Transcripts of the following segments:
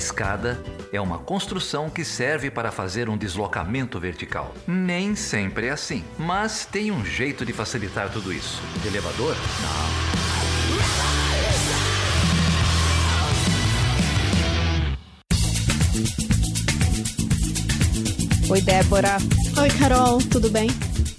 escada é uma construção que serve para fazer um deslocamento vertical. Nem sempre é assim, mas tem um jeito de facilitar tudo isso. elevador? Não. Oi, Débora. Oi, Carol, tudo bem?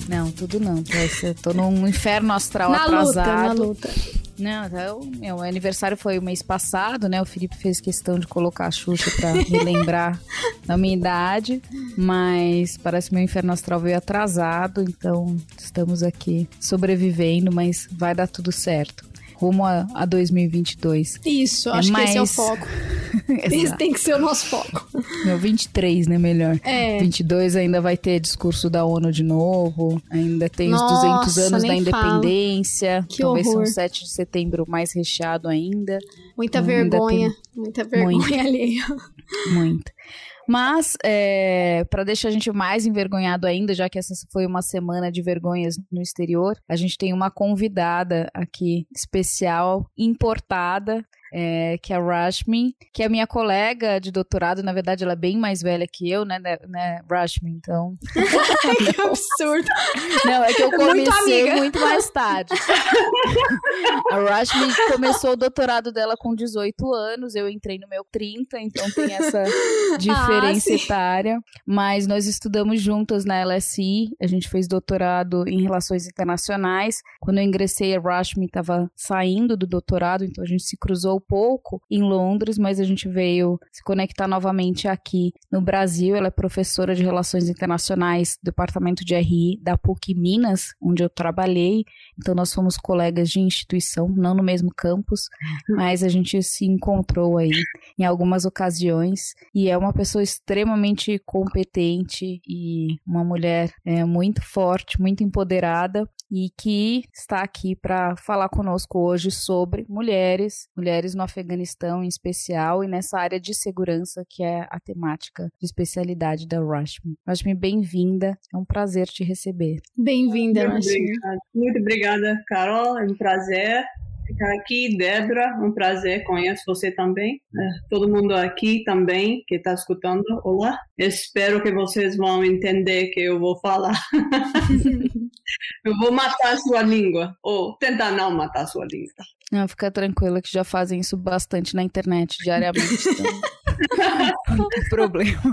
Não, tudo não. Eu tô num inferno astral na atrasado. Luta, na luta. Não, então, meu aniversário foi o mês passado, né? O Felipe fez questão de colocar a Xuxa pra me lembrar da minha idade, mas parece que meu inferno astral veio atrasado, então estamos aqui sobrevivendo, mas vai dar tudo certo rumo a, a 2022. Isso, é acho mais... que esse é o foco. esse tem que ser o nosso foco. Meu, 23, né, melhor. É. 22 ainda vai ter discurso da ONU de novo, ainda tem Nossa, os 200 anos da independência, que talvez horror. um 7 de setembro mais recheado ainda. Muita vergonha, tem... muita vergonha Muita. alheia. Muita. Mas, é, para deixar a gente mais envergonhado ainda, já que essa foi uma semana de vergonhas no exterior, a gente tem uma convidada aqui especial, importada, é, que é a Rashmi, que é minha colega de doutorado, na verdade ela é bem mais velha que eu, né, né, né Rashmi, então... que absurdo! Não, é que eu comecei muito, muito mais tarde. a Rashmi começou o doutorado dela com 18 anos, eu entrei no meu 30, então tem essa diferença ah, etária, mas nós estudamos juntas na LSI, a gente fez doutorado em relações internacionais, quando eu ingressei a Rashmi estava saindo do doutorado, então a gente se cruzou pouco em Londres, mas a gente veio se conectar novamente aqui no Brasil. Ela é professora de Relações Internacionais do Departamento de RI da PUC Minas, onde eu trabalhei. Então nós fomos colegas de instituição, não no mesmo campus, mas a gente se encontrou aí em algumas ocasiões e é uma pessoa extremamente competente e uma mulher é, muito forte, muito empoderada e que está aqui para falar conosco hoje sobre mulheres, mulheres no Afeganistão em especial e nessa área de segurança que é a temática de especialidade da Rashmi. Rashmi, bem-vinda, é um prazer te receber. Bem-vinda, Rashmi. Muito obrigada, Carol, é um prazer ficar aqui. Débora, um prazer, conheço você também. É, todo mundo aqui também que está escutando, olá. Espero que vocês vão entender que eu vou falar. eu vou matar a sua língua, ou tentar não matar a sua língua. Não, fica tranquila que já fazem isso bastante na internet diariamente. Então... não tem problema.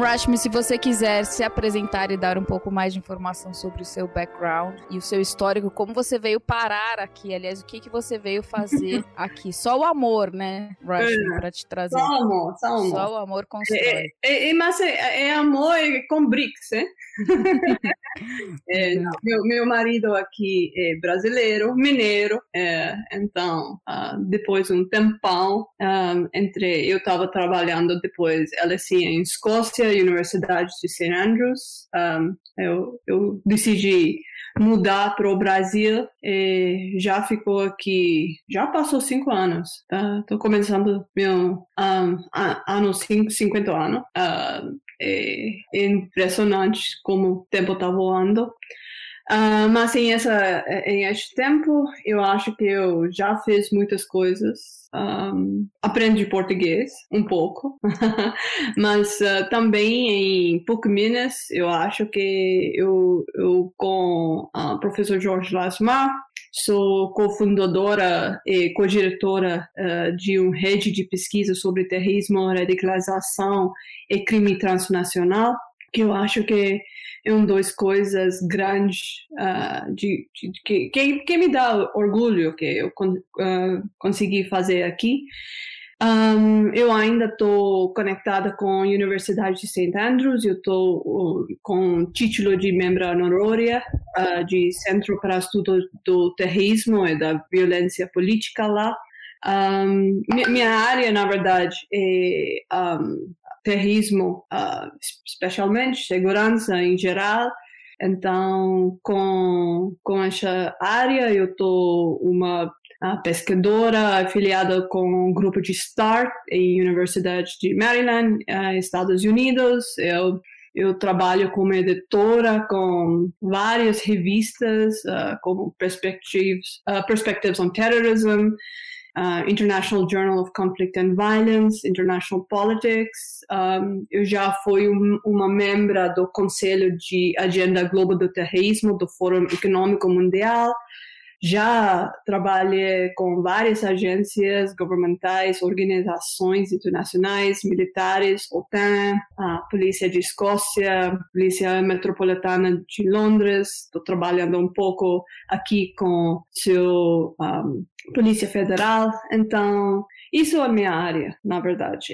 Rashmi, se você quiser se apresentar e dar um pouco mais de informação sobre o seu background e o seu histórico, como você veio parar aqui, aliás, o que, que você veio fazer aqui? Só o amor, né, Rashmi, é, para te trazer. Só o amor, só o amor. Só o amor constrói. É, é, mas é, é amor com BRICS, né? é, meu, meu marido aqui é brasileiro, mineiro, é, então uh, depois de um tempão um, entre eu estava trabalhando depois LSE em Escócia, Universidade de St. Andrews, um, eu, eu decidi mudar para o Brasil e já ficou aqui, já passou cinco anos, tá? Tô começando meu um, ano 50 anos. Uh, é, impressionante como o tempo está voando. Uh, mas em, essa, em este tempo, eu acho que eu já fiz muitas coisas. Um, aprendi português um pouco, mas uh, também em PUC Minas, eu acho que eu, eu com o professor Jorge Lasmar, sou cofundadora e co-diretora de uma rede de pesquisa sobre terrorismo, radicalização e crime transnacional, que eu acho que uma das coisas grandes uh, de, de, de, que, que, me dá orgulho que eu uh, consegui fazer aqui. Um, eu ainda estou conectada com a Universidade de St. Andrews, eu estou com título de membro honorária uh, de Centro para Estudo do Terrorismo e da Violência Política lá. Um, minha área, na verdade, é um, terrorismo, uh, especialmente segurança em geral. Então, com, com essa área, eu estou uma pesquisadora afiliada com um grupo de START em Universidade de Maryland, uh, Estados Unidos. Eu eu trabalho como editora com várias revistas, uh, como Perspectives, uh, Perspectives on Terrorism, uh, International Journal of Conflict and Violence, International Politics. Um, eu já fui um, uma membra do Conselho de Agenda Global do Terrorismo do Fórum Econômico Mundial. Já trabalhei com várias agências governamentais, organizações internacionais, militares, OTAN, a Polícia de Escócia, Polícia Metropolitana de Londres. Estou trabalhando um pouco aqui com seu um, Polícia Federal. Então, isso é a minha área, na verdade.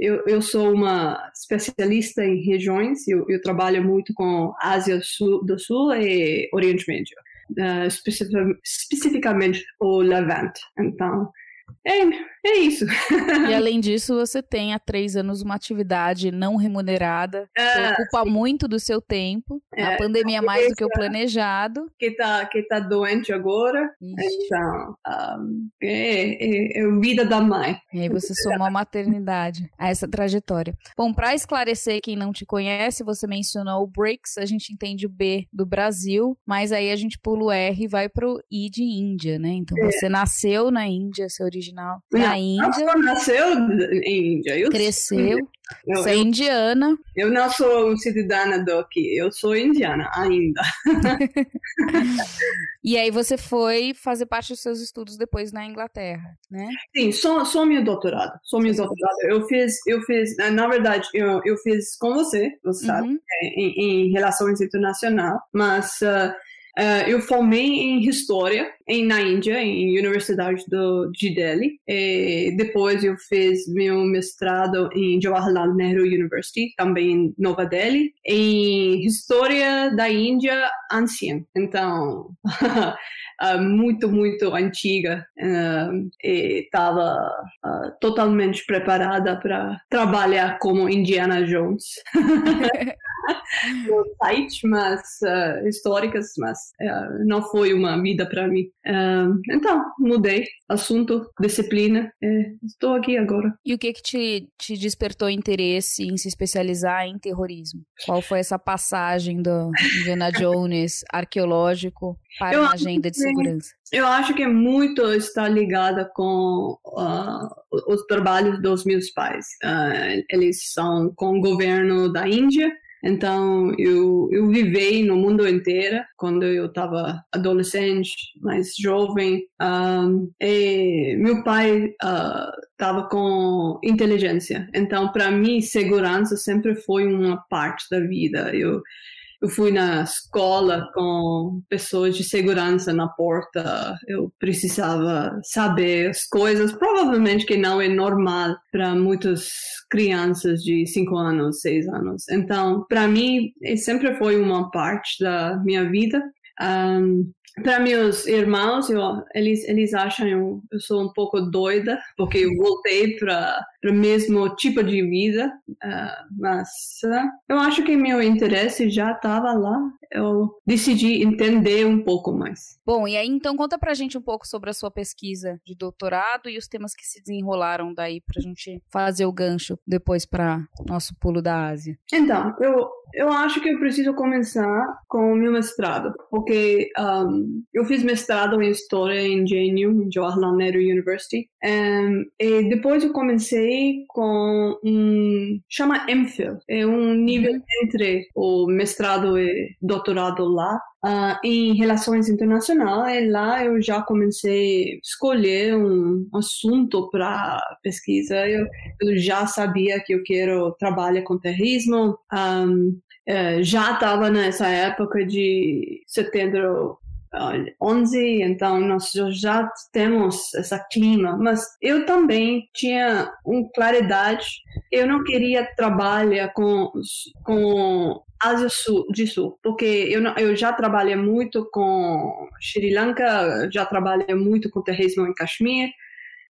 Eu, eu sou uma especialista em regiões, eu, eu trabalho muito com Ásia do Sul e Oriente Médio uh, especificamente o Levante. Então, é, é isso. E além disso, você tem há três anos uma atividade não remunerada, que ah, ocupa sim. muito do seu tempo. É, a pandemia mais do que o planejado. Que tá, que tá doente agora. Ixi. Então, um, é, é, é vida da mãe. E aí você somou a maternidade a essa trajetória. Bom, para esclarecer quem não te conhece, você mencionou o BRICS, a gente entende o B do Brasil, mas aí a gente pula o R e vai pro I de Índia, né? Então é. você nasceu na Índia, seu original na Índia. nasceu em Índia. Eu cresceu. Eu, Você é indiana. Eu não sou cidadã daqui, eu sou indiana ainda. e aí você foi fazer parte dos seus estudos depois na Inglaterra, né? Sim, sou, sou meu doutorado. Sou meu doutorado. Eu fiz, eu fiz, na verdade, eu, eu fiz com você, você sabe, uhum. É, em, em relações internacionais, mas uh, Uh, eu formei em História em, na Índia, em Universidade do, de Delhi. E depois eu fiz meu mestrado em Jawaharlal Nehru University, também em Nova Delhi, em História da Índia Anciã. Então, uh, muito, muito antiga uh, e estava uh, totalmente preparada para trabalhar como Indiana Jones no site, mas históricas, mas não foi uma vida para mim. Então, mudei assunto, disciplina, estou aqui agora. E o que que te, te despertou interesse em se especializar em terrorismo? Qual foi essa passagem do Indiana Jones arqueológico para eu uma agenda de segurança? Eu acho que muito está ligada com uh, os trabalhos dos meus pais. Uh, eles são com o governo da Índia, então eu, eu vivei no mundo inteiro quando eu estava adolescente, mais jovem. Um, e meu pai estava uh, com inteligência. Então para mim segurança sempre foi uma parte da vida. Eu eu fui na escola com pessoas de segurança na porta. Eu precisava saber as coisas, provavelmente que não é normal para muitas crianças de 5 anos, 6 anos. Então, para mim, sempre foi uma parte da minha vida. Um, para meus irmãos, eu, eles, eles acham eu, eu sou um pouco doida, porque eu voltei para o mesmo tipo de vida, uh, mas uh, eu acho que meu interesse já estava lá. Eu decidi entender um pouco mais. Bom, e aí então conta pra gente um pouco sobre a sua pesquisa de doutorado e os temas que se desenrolaram daí pra gente fazer o gancho depois para nosso pulo da Ásia. Então, eu, eu acho que eu preciso começar com o meu mestrado, porque um, eu fiz mestrado em História em JNU, Jawaharlal Nehru University, um, e depois eu comecei com um chama MPhil, é um nível uhum. entre o mestrado e doutorado lá. Uh, em relações internacionais, lá eu já comecei a escolher um assunto para pesquisa. Eu, eu, já sabia que eu quero trabalhar com terrorismo. Um, uh, já estava nessa época de setembro 11, então nós já temos esse clima, mas eu também tinha uma claridade, eu não queria trabalhar com, com Ásia Sul, de Sul, porque eu, eu já trabalhei muito com Sri Lanka, já trabalhei muito com terrorismo em Kashmir,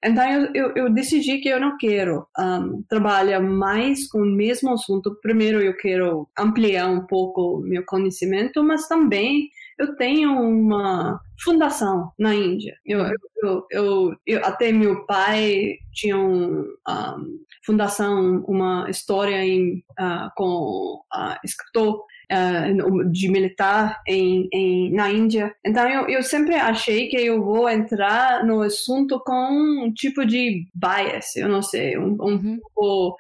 então eu, eu, eu, decidi que eu não quero um, trabalhar mais com o mesmo assunto. Primeiro eu quero ampliar um pouco meu conhecimento, mas também eu tenho uma fundação na Índia. Eu, eu, eu, eu até meu pai tinha uma um, fundação, uma história em, uh, com uh, escritor uh, de militar em, em, na Índia. Então eu, eu sempre achei que eu vou entrar no assunto com um tipo de bias, eu não sei, um, um uhum. pouco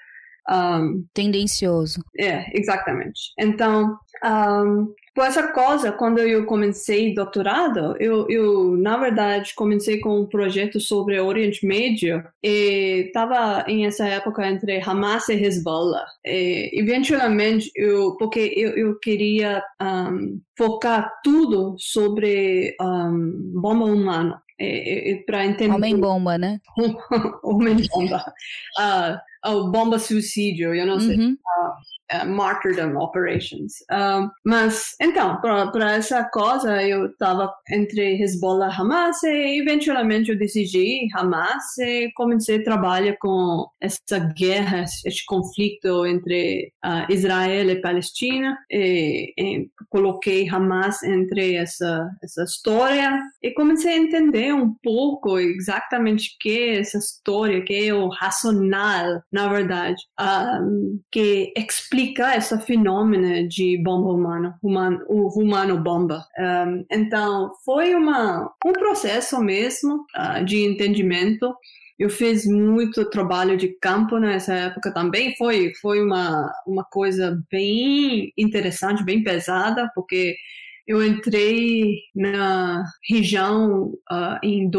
um, tendencioso. É, exatamente. Então, um, por essa coisa, quando eu comecei doutorado, eu, eu na verdade comecei com um projeto sobre Oriente Médio e estava em essa época entre Hamas e Hezbollah. E, eventualmente, eu, porque eu, eu queria um, focar tudo sobre um, bomba humana. para entender. Homem bomba, né? Homem bomba. Uh, oh, bomba suicídio, eu não sei. Uhum. Uh, uh, martyrdom operations. Um, mas, então, para essa coisa, eu estava entre Hezbollah e Hamas e eventualmente eu decidi Hamas e comecei a trabalhar com essa guerra, esse conflito entre uh, Israel e Palestina e, e, coloquei Hamas entre essa, essa história e comecei a entender um pouco exatamente o que é essa história, que é o racional, na verdade, um, que explica esse fenômeno de bomba humana, humano, o humano bomba. Um, então, foi uma, um processo mesmo uh, de entendimento. Eu fiz muito trabalho de campo nessa época também. Foi, foi uma, uma coisa bem interessante, bem pesada, porque eu entrei na região uh, em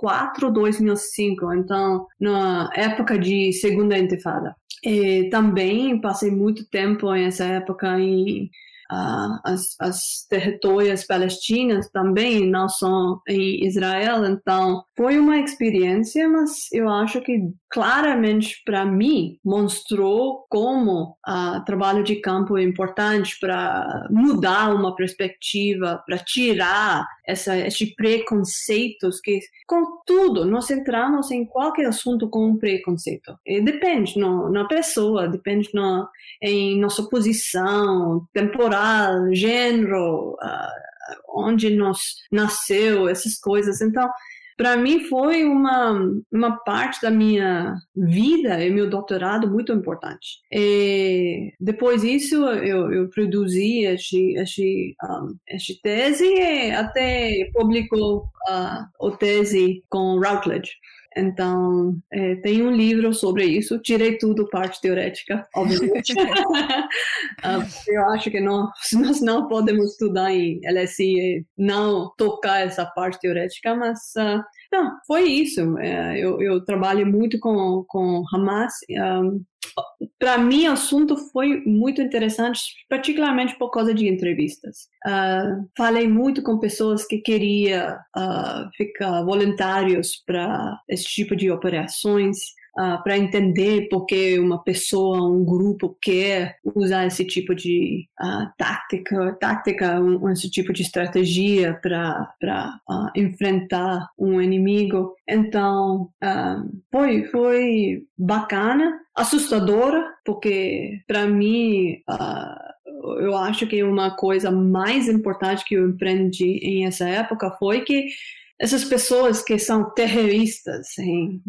2004, 2005, então na época de segunda intifada. E também passei muito tempo nessa época em uh, as, as territórios palestinas também não são em Israel, então foi uma experiência, mas eu acho que claramente para mim mostrou como o uh, trabalho de campo é importante para mudar uma perspectiva, para tirar essa, esses preconceitos que, com tudo, nós entramos em qualquer assunto com um preconceito. E depende no, na pessoa, depende no, em nossa posição temporal, gênero, uh, onde nós nasceu, essas coisas. Então, para mim foi uma, uma parte da minha vida e meu doutorado muito importante. E depois disso, eu, eu produzi este, este, um, tese e até publicou a, a tese com Routledge. Então, é, tem um livro sobre isso. Tirei tudo, parte teorética, obviamente. uh, eu acho que não, nós não podemos estudar em LSI e não tocar essa parte teorética, mas uh, não, foi isso. É, eu, eu trabalho muito com, com Hamas. Um, para mim, o assunto foi muito interessante, particularmente por causa de entrevistas. Uh, falei muito com pessoas que queriam uh, ficar voluntários para esse tipo de operações uh, ah, para entender por que uma pessoa, um grupo quer usar esse tipo de uh, tática, tática, um, esse tipo de estratégia para uh, enfrentar um inimigo. Então, foi, foi bacana, assustadora, porque para mim eu acho que uma coisa mais importante que eu aprendi em essa época foi que essas pessoas que são terroristas, hein,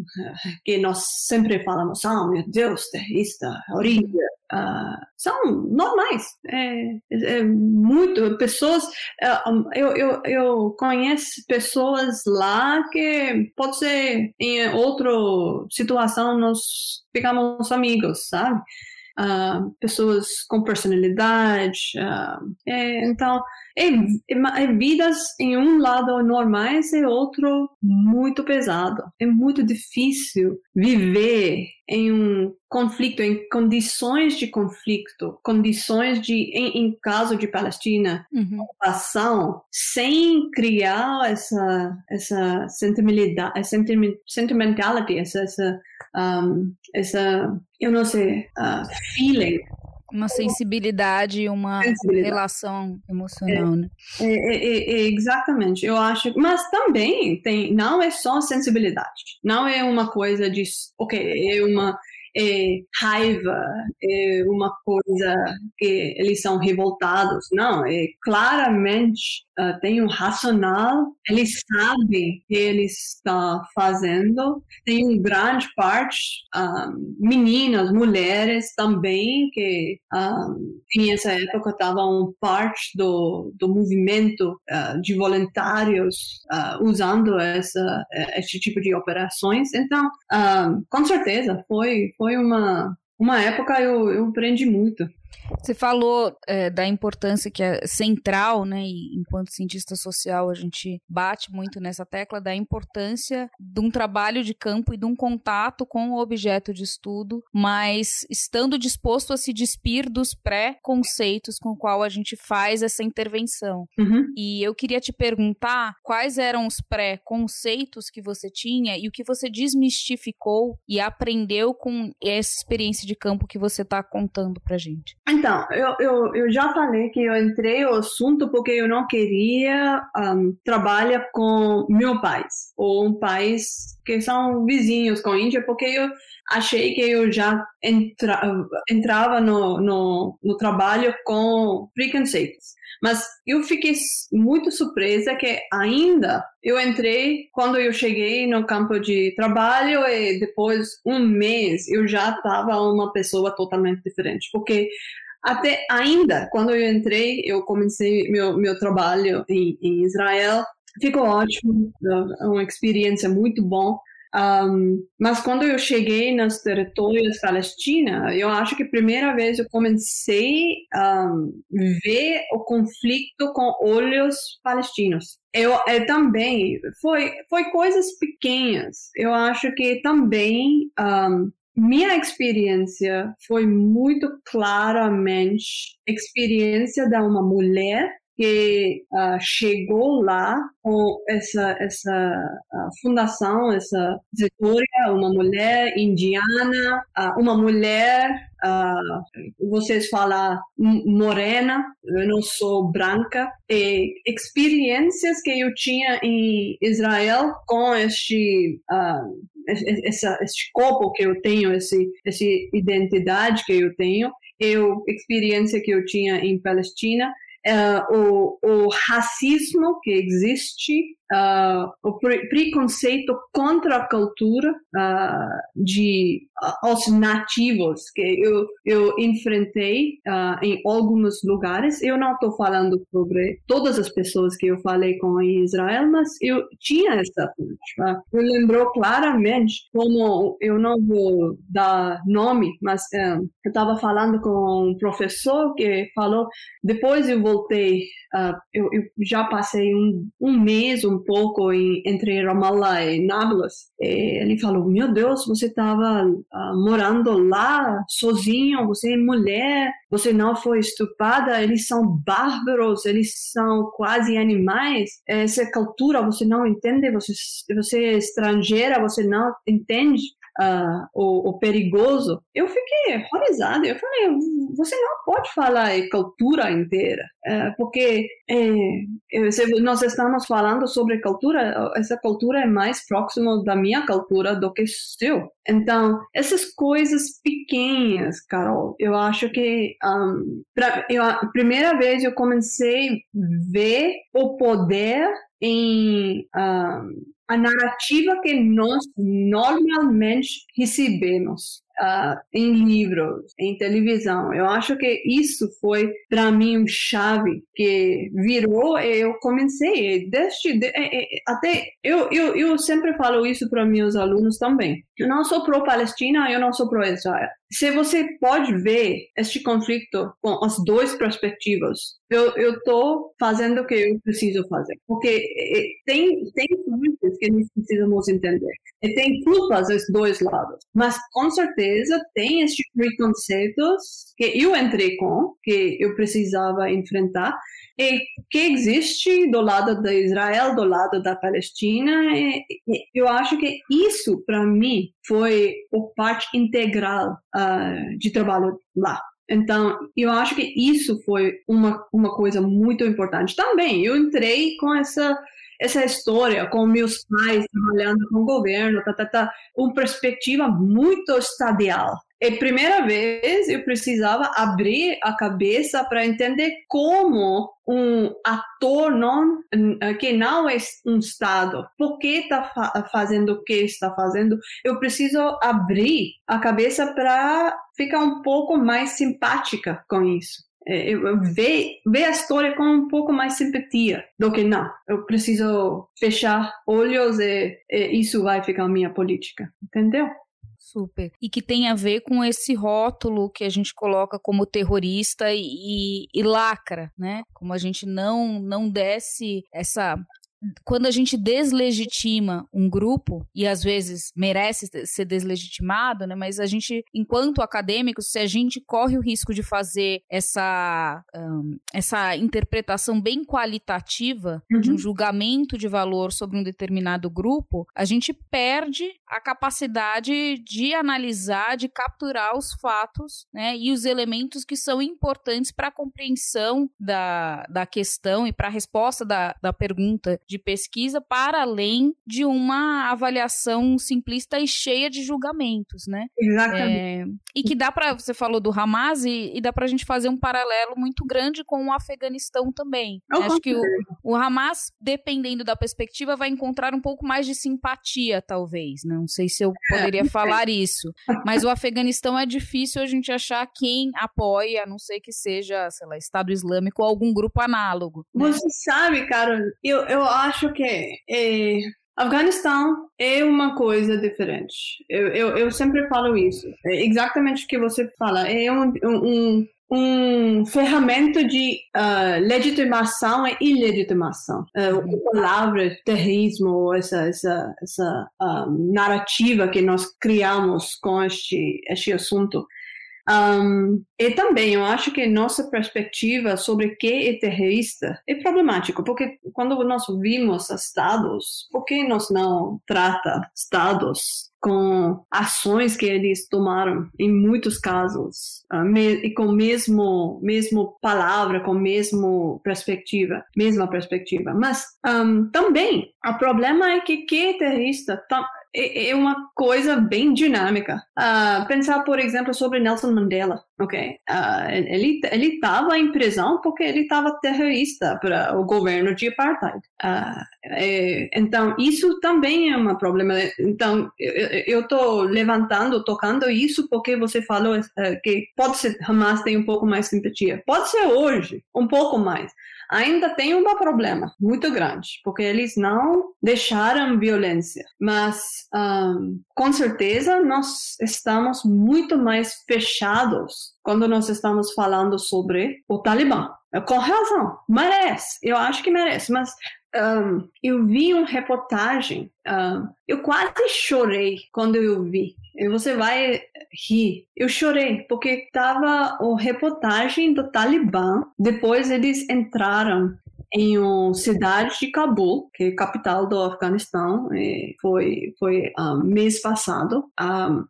que nós sempre falamos, ah, oh, meu Deus, terrorista, horrível, uh, são normais. É, é, é muito, pessoas, uh, eu, eu, eu conheço pessoas lá que pode ser em outra situação nós ficamos amigos, sabe? Uh, pessoas com personalidade. Uh, é, então, é, é, é, vidas em um lado normais e outro muito pesado. É muito difícil viver em um conflito, em condições de conflito, condições de, em, em caso de Palestina, uhum. ocupação, sem criar essa, essa sentimentalidade, sentimentality, essa, essa, um, essa, eu não sei, uh, feeling uma sensibilidade, uma sensibilidade. relação emocional, é, né? É, é, é, exatamente, eu acho. Mas também tem, não é só sensibilidade. Não é uma coisa de, ok, é uma é, raiva, é uma coisa que eles são revoltados. Não, é claramente uh, tem um racional, eles sabem que eles estão fazendo. Tem uma grande parte, um, ah, meninas, mulheres também, que um, ah, em época estavam parte do, do movimento uh, de voluntários uh, usando essa, esse tipo de operações. Então, com certeza, foi, foi uma, uma época eu, eu aprendi muito. Você falou é, da importância que é central, né? E enquanto cientista social a gente bate muito nessa tecla da importância de um trabalho de campo e de um contato com o objeto de estudo, mas estando disposto a se despir dos pré-conceitos com qual a gente faz essa intervenção. Uhum. E eu queria te perguntar quais eram os pré-conceitos que você tinha e o que você desmistificou e aprendeu com essa experiência de campo que você está contando pra gente. Então, eu, eu, eu já falei que eu entrei no assunto porque eu não queria um, trabalhar com meu país, ou um país que são vizinhos com a Índia, porque eu achei que eu já entra, entrava no, no, no trabalho com preconceitos. Mas eu fiquei muito surpresa que ainda eu entrei quando eu cheguei no campo de trabalho e depois um mês eu já estava uma pessoa totalmente diferente, porque até ainda, quando eu entrei, eu comecei meu, meu trabalho em, em Israel. Ficou ótimo, é uma experiência muito bom. Um, mas quando eu cheguei nos territórios palestinos, eu acho que a primeira vez eu comecei a um, ver o conflito com olhos palestinos. Eu, eu, também foi foi coisas pequenas. Eu acho que também um, minha experiência foi muito claramente experiência de uma mulher que uh, chegou lá com essa essa uh, fundação, essa história, uma mulher indiana, uh, uma mulher, vocês falam morena, eu não sou branca, e experiências que eu tinha em Israel com este essa, esse corpo que eu tenho, esse, essa identidade que eu tenho, eu experiência que eu tinha em Palestina uh, o, o racismo que existe uh, o pre preconceito contra a cultura uh, de uh, os nativos que eu eu enfrentei em alguns lugares. Eu não estou falando sobre todas as pessoas que eu falei com em Israel, mas eu tinha essa eu lembrou claramente como eu não vou dar nome, mas eu estava falando com um professor que falou depois eu voltei, eu, eu já passei um, um mês, um pouco em, entre Ramallah e Nablus. E ele falou: Meu Deus, você estava ah, morando lá sozinho, você é mulher, você não foi estuprada, eles são bárbaros, eles são quase animais. Essa cultura você não entende, você, você é estrangeira, você não entende uh, o, o, perigoso, eu fiquei horrorizada. Eu falei, você não pode falar a cultura inteira, uh, porque uh, nós estamos falando sobre cultura, essa cultura é mais próxima da minha cultura do que seu. Então, essas coisas pequenas, Carol, eu acho que um, pra, eu, a primeira vez eu comecei a ver o poder em a narrativa que nós normalmente recebemos uh, em livros, em televisão. Eu acho que isso foi para mim um chave que virou e eu comecei desde de, até eu, eu, eu sempre falo isso para meus alunos também. Eu não sou pro Palestina, eu não sou pro Israel. Se você pode ver este conflito com as duas perspectivas, eu estou fazendo o que eu preciso fazer. Porque eh, tem, tem coisas que nós precisamos entender. E tem culpas dos dois lados. Mas, com certeza, tem esses preconceitos que eu entrei com, que eu precisava enfrentar, e que existe do lado de Israel, do lado da Palestina. E, eu acho que isso, para mim, foi o parte integral uh, de trabalho lá. Então, eu acho que isso foi uma, uma coisa muito importante. Também, eu entrei com essa essa história com meus pais trabalhando com o governo, tá, tá, tá, uma perspectiva muito estadial. É primeira vez eu precisava abrir a cabeça para entender como um ator não, que não é um Estado, por que está fazendo o que está fazendo, eu preciso abrir a cabeça para ficar um pouco mais simpática com isso. É, ver, ver a história com um pouco mais simpatia do que não. Eu preciso fechar olhos e, e isso vai ficar minha política, entendeu? Super. E que tem a ver com esse rótulo que a gente coloca como terrorista e, e, lacra, né? Como a gente não não desce essa quando a gente deslegitima um grupo, e às vezes merece ser deslegitimado, né, mas a gente, enquanto acadêmicos, se a gente corre o risco de fazer essa, um, essa interpretação bem qualitativa uhum. de um uhum. julgamento de valor sobre um determinado grupo, a gente perde a capacidade de analisar, de capturar os fatos né, e os elementos que são importantes para a compreensão da, da questão e para a resposta da, da pergunta de pesquisa para além de uma avaliação simplista e cheia de julgamentos, né? Exatamente. É, e que dá para, você falou do Hamas, e, e dá para a gente fazer um paralelo muito grande com o Afeganistão também. Oh, Acho que o, o Hamas, dependendo da perspectiva, vai encontrar um pouco mais de simpatia, talvez. Não sei se eu poderia é, falar isso. Mas o Afeganistão é difícil a gente achar quem apoia, a não ser que seja, sei lá, Estado Islâmico ou algum grupo análogo. Né? Você sabe, Carol, eu, eu acho que é, Afeganistão é uma coisa diferente. Eu, eu, eu sempre falo isso. É exatamente o que você fala. É um, um, um ferramenta de uh, legitimação e ilegitimação. Uh, a palavra terrorismo, essa, essa, essa uh, narrativa que nós criamos com este, este assunto, um, e também eu acho que nossa perspectiva sobre que é terrorista é problemático, porque quando nós vimos estados, por que nós não trata estados com ações que eles tomaram em muitos casos me, e com mesmo mesmo palavra, com mesmo perspectiva, mesma perspectiva. Mas um, também o problema é que que terrorista é, é uma coisa bem dinâmica. Uh, pensar, por exemplo, sobre Nelson Mandela, ok? Uh, ele ele estava em prisão porque ele estava terrorista para o governo de apartheid. Uh, é, então isso também é um problema. Então eu estou levantando, tocando isso porque você falou uh, que pode ser Hamas tem um pouco mais simpatia. Pode ser hoje um pouco mais ainda tem um problema muito grande, porque eles não deixaram violência. Mas, um, com certeza, nós estamos muito mais fechados quando nós estamos falando sobre o Talibã. Com razão, merece, eu acho que merece, mas um, eu vi uma reportagem, um, eu quase chorei quando eu vi. E você vai rir. Eu chorei porque estava a reportagem do Talibã. Depois eles entraram em uma cidade de Cabul, que é a capital do Afeganistão. foi foi um, mês passado. Um,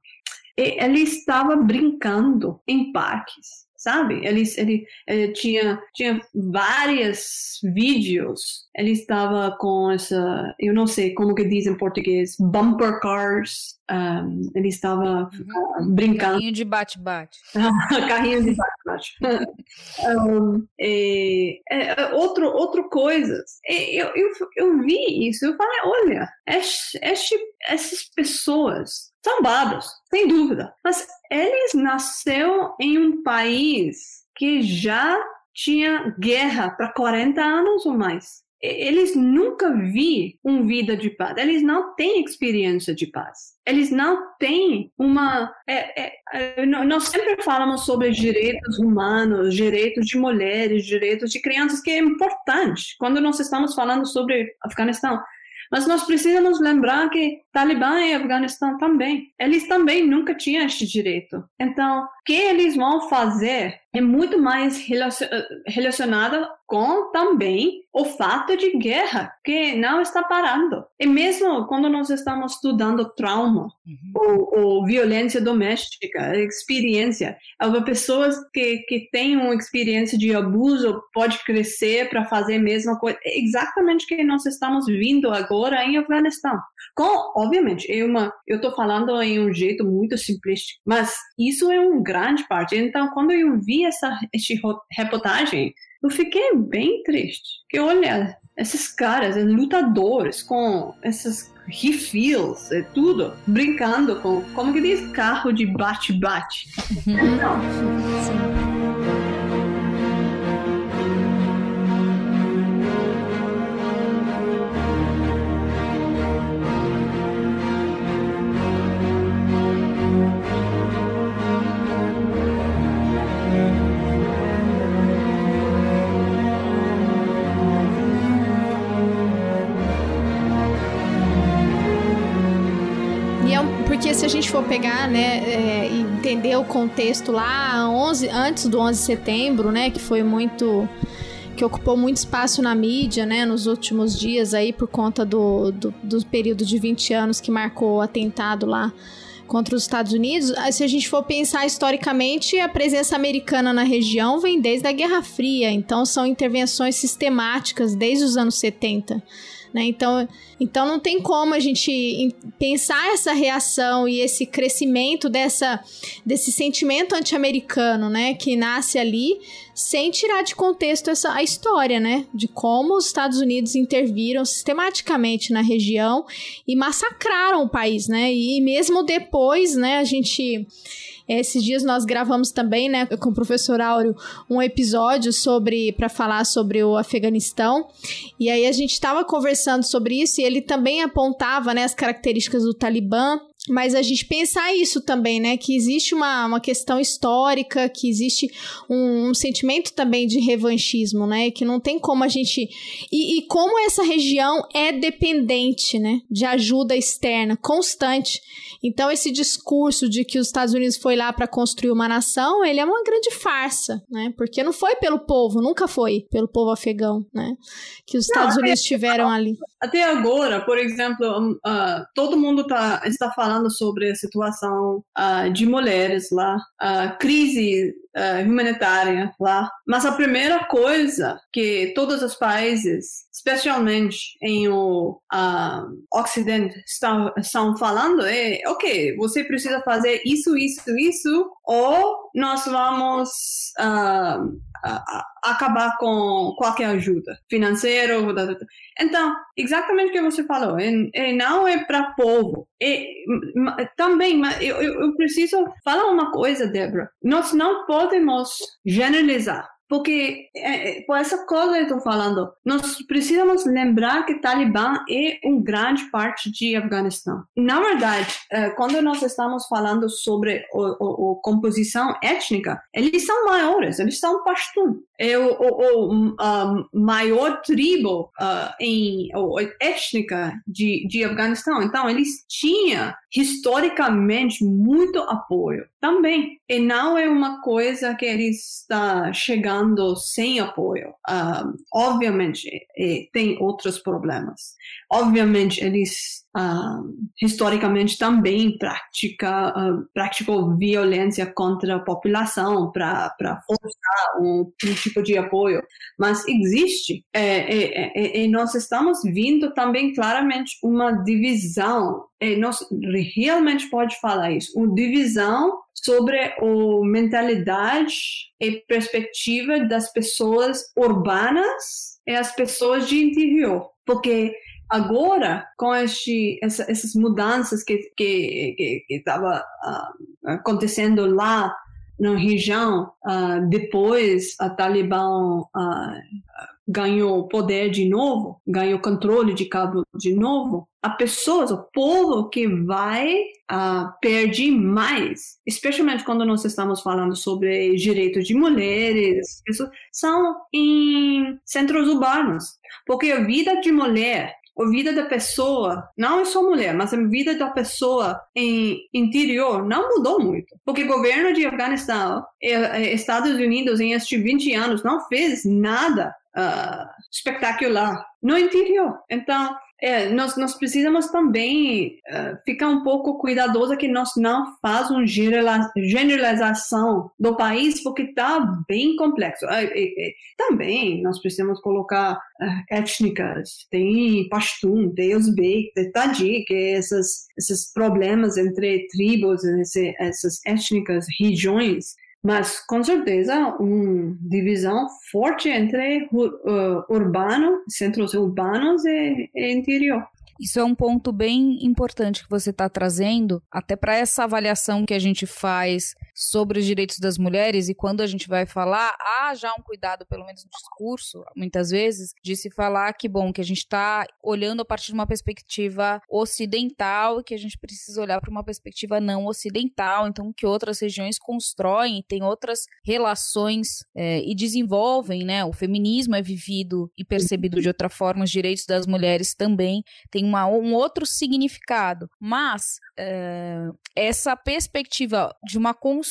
ele estava brincando em parques sabe? Ele, ele, ele, tinha, tinha vários vídeos. Ele estava com essa, eu não sei como que diz em português, bumper cars. Um, ele estava uhum. brincando. Carrinho de bate-bate. Carrinho de bate-bate. um, e, é, outro, outro coisas. Eu, eu, eu vi isso, eu falei, olha, este, este, essas pessoas são bárbaros, sem dúvida. Mas eles nasceram em um país que já tinha guerra para 40 anos ou mais. eles nunca vi uma vida de paz, eles não têm experiência de paz. Eles não têm uma. É, é, é nós sempre falamos sobre direitos humanos, direitos de mulheres, direitos de crianças, que é importante quando nós estamos falando sobre Afeganistão. Mas nós precisamos lembrar que Talibã e Afeganistão também, eles também nunca tinham esse direito. Então, o que eles vão fazer é muito mais relacionada com também o fato de guerra, que não está parando. E mesmo quando nós estamos estudando trauma uhum. ou, ou, violência doméstica, experiência, pessoas que, que têm uma experiência de abuso pode crescer para fazer a mesma coisa. É exatamente o que nós estamos vendo agora em Afeganistão. Com, obviamente, é uma, eu estou falando em um jeito muito simplístico, mas isso é uma grande parte. Então, quando eu vi essa, essa reportagem, eu fiquei bem triste. Que olha, esses caras, lutadores com esses refills, é tudo, brincando com, como que diz, carro de bate-bate. Uhum. Sim. Gente for pegar, né, é, entender o contexto lá, 11, antes do 11 de setembro, né, que foi muito que ocupou muito espaço na mídia, né, nos últimos dias aí por conta do, do, do período de 20 anos que marcou o atentado lá contra os Estados Unidos, se a gente for pensar historicamente, a presença americana na região vem desde a Guerra Fria, então são intervenções sistemáticas desde os anos 70. Né? Então, então não tem como a gente pensar essa reação e esse crescimento dessa, desse sentimento anti-americano, né, que nasce ali, sem tirar de contexto essa, a história, né, de como os Estados Unidos interviram sistematicamente na região e massacraram o país, né, e mesmo depois, né, a gente esses dias nós gravamos também, né, com o professor Áureo, um episódio sobre para falar sobre o Afeganistão. E aí a gente estava conversando sobre isso e ele também apontava, né, as características do Talibã mas a gente pensar isso também, né? Que existe uma, uma questão histórica, que existe um, um sentimento também de revanchismo, né? Que não tem como a gente. E, e, como essa região é dependente, né? De ajuda externa constante. Então, esse discurso de que os Estados Unidos foi lá para construir uma nação, ele é uma grande farsa, né? Porque não foi pelo povo, nunca foi pelo povo afegão, né? Que os Estados não, Unidos tiveram ali. Até agora, por exemplo, uh, todo mundo tá, está falando sobre a situação uh, de mulheres lá, a crise uh, humanitária lá. Mas a primeira coisa que todos os países, especialmente em o uh, Ocidente, estão, estão falando é: ok, você precisa fazer isso, isso, isso, ou nós vamos. Uh, acabar com qualquer ajuda financeira. Então, exatamente o que você falou, é, não é para povo. É, também, eu, eu preciso falar uma coisa, Débora. Nós não podemos generalizar. Porque, é, é, por essa coisa eu estou falando, nós precisamos lembrar que Talibã é uma grande parte de Afeganistão. Na verdade, é, quando nós estamos falando sobre a composição étnica, eles são maiores, eles são Pashtun. É o, o, o a maior tribo uh, em, étnica de, de Afeganistão. Então, eles tinham historicamente muito apoio também. E não é uma coisa que ele está chegando sem apoio. Uh, obviamente, tem outros problemas. Obviamente, eles uh, historicamente também pratica, uh, praticou violência contra a população para forçar um, um, tipo de apoio. Mas existe, e é, é, é, nós estamos vendo também claramente uma divisão. Nós realmente pode falar isso, uma divisão sobre a mentalidade e perspectiva das pessoas urbanas e as pessoas de interior. Porque agora, com este, essa, essas mudanças que que, que uh, acontecendo lá na região, uh, depois a Talibã uh, ganhou poder de novo, ganhou controle de cabo de novo, a pessoas, o povo que vai uh, perder mais, especialmente quando nós estamos falando sobre direitos de mulheres, são em centros urbanos, porque a vida de mulher a vida da pessoa, não é só mulher, mas a vida da pessoa em interior não mudou muito. Porque o governo de Afeganistão, Estados Unidos, em estes 20 anos, não fez nada uh, espetacular no interior. Então, é, nós, nós precisamos também uh, ficar um pouco cuidadoso que nós não faz uma generalização do país, porque está bem complexo. Uh, também nós precisamos colocar uh, étnicas, tem Pashtun, tem Uzbek, tem Tajik, esses, esses problemas entre tribos, esse, essas étnicas, regiões, mas com certeza uma divisão forte entre uh, urbano, centros urbanos e, e interior. Isso é um ponto bem importante que você está trazendo, até para essa avaliação que a gente faz sobre os direitos das mulheres e quando a gente vai falar, há já um cuidado, pelo menos no discurso, muitas vezes, de se falar que, bom, que a gente está olhando a partir de uma perspectiva ocidental e que a gente precisa olhar para uma perspectiva não ocidental, então que outras regiões constroem, têm outras relações é, e desenvolvem, né? O feminismo é vivido e percebido de outra forma, os direitos das mulheres também têm uma, um outro significado. Mas é, essa perspectiva de uma construção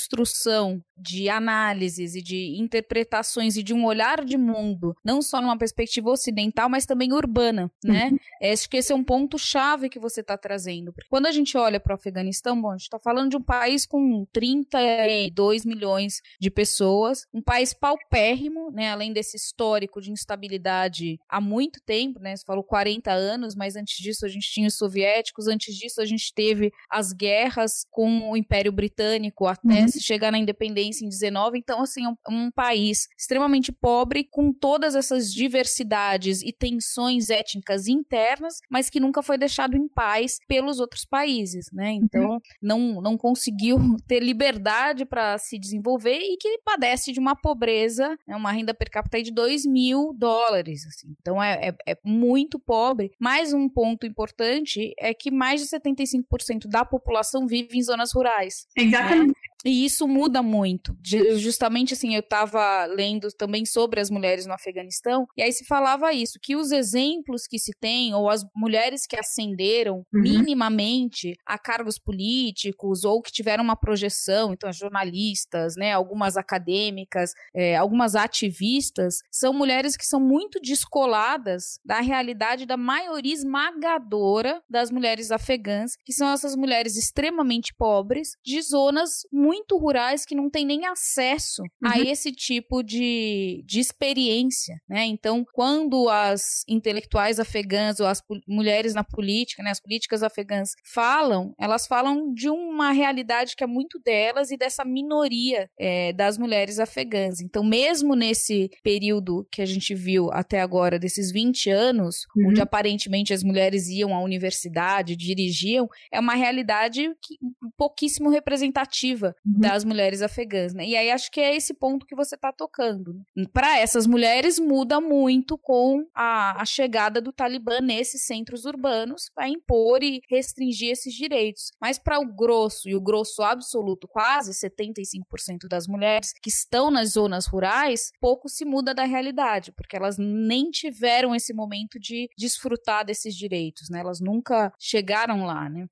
de análises e de interpretações e de um olhar de mundo, não só numa perspectiva ocidental, mas também urbana, né? Uhum. Acho que esse é um ponto chave que você está trazendo. Porque quando a gente olha para o Afeganistão, bom, a gente está falando de um país com 32 milhões de pessoas, um país paupérrimo, né? Além desse histórico de instabilidade há muito tempo, né? Você falou 40 anos, mas antes disso a gente tinha os soviéticos, antes disso a gente teve as guerras com o Império Britânico até uhum. Se chegar na independência em 19. Então, assim, é um, um país extremamente pobre, com todas essas diversidades e tensões étnicas internas, mas que nunca foi deixado em paz pelos outros países, né? Então, uhum. não, não conseguiu ter liberdade para se desenvolver e que padece de uma pobreza, né? uma renda per capita de 2 mil dólares, assim. Então, é, é, é muito pobre. Mais um ponto importante é que mais de 75% da população vive em zonas rurais. Exatamente. Né? E isso muda muito. Justamente assim, eu estava lendo também sobre as mulheres no Afeganistão, e aí se falava isso, que os exemplos que se tem, ou as mulheres que ascenderam uhum. minimamente a cargos políticos, ou que tiveram uma projeção, então as jornalistas, né, algumas acadêmicas, é, algumas ativistas, são mulheres que são muito descoladas da realidade da maioria esmagadora das mulheres afegãs, que são essas mulheres extremamente pobres, de zonas muito muito rurais que não têm nem acesso uhum. a esse tipo de, de experiência, né? Então, quando as intelectuais afegãs ou as mulheres na política, né, as políticas afegãs falam, elas falam de uma realidade que é muito delas e dessa minoria é, das mulheres afegãs. Então, mesmo nesse período que a gente viu até agora, desses 20 anos, uhum. onde aparentemente as mulheres iam à universidade, dirigiam, é uma realidade que, pouquíssimo representativa uhum. das mulheres afegãs, né? E aí acho que é esse ponto que você está tocando. Para essas mulheres muda muito com a, a chegada do Talibã nesses centros urbanos para impor e restringir esses direitos. Mas para o grosso e o grosso absoluto, quase 75% das mulheres que estão nas zonas rurais, pouco se muda da realidade, porque elas nem tiveram esse momento de desfrutar desses direitos, né? Elas nunca chegaram lá, né?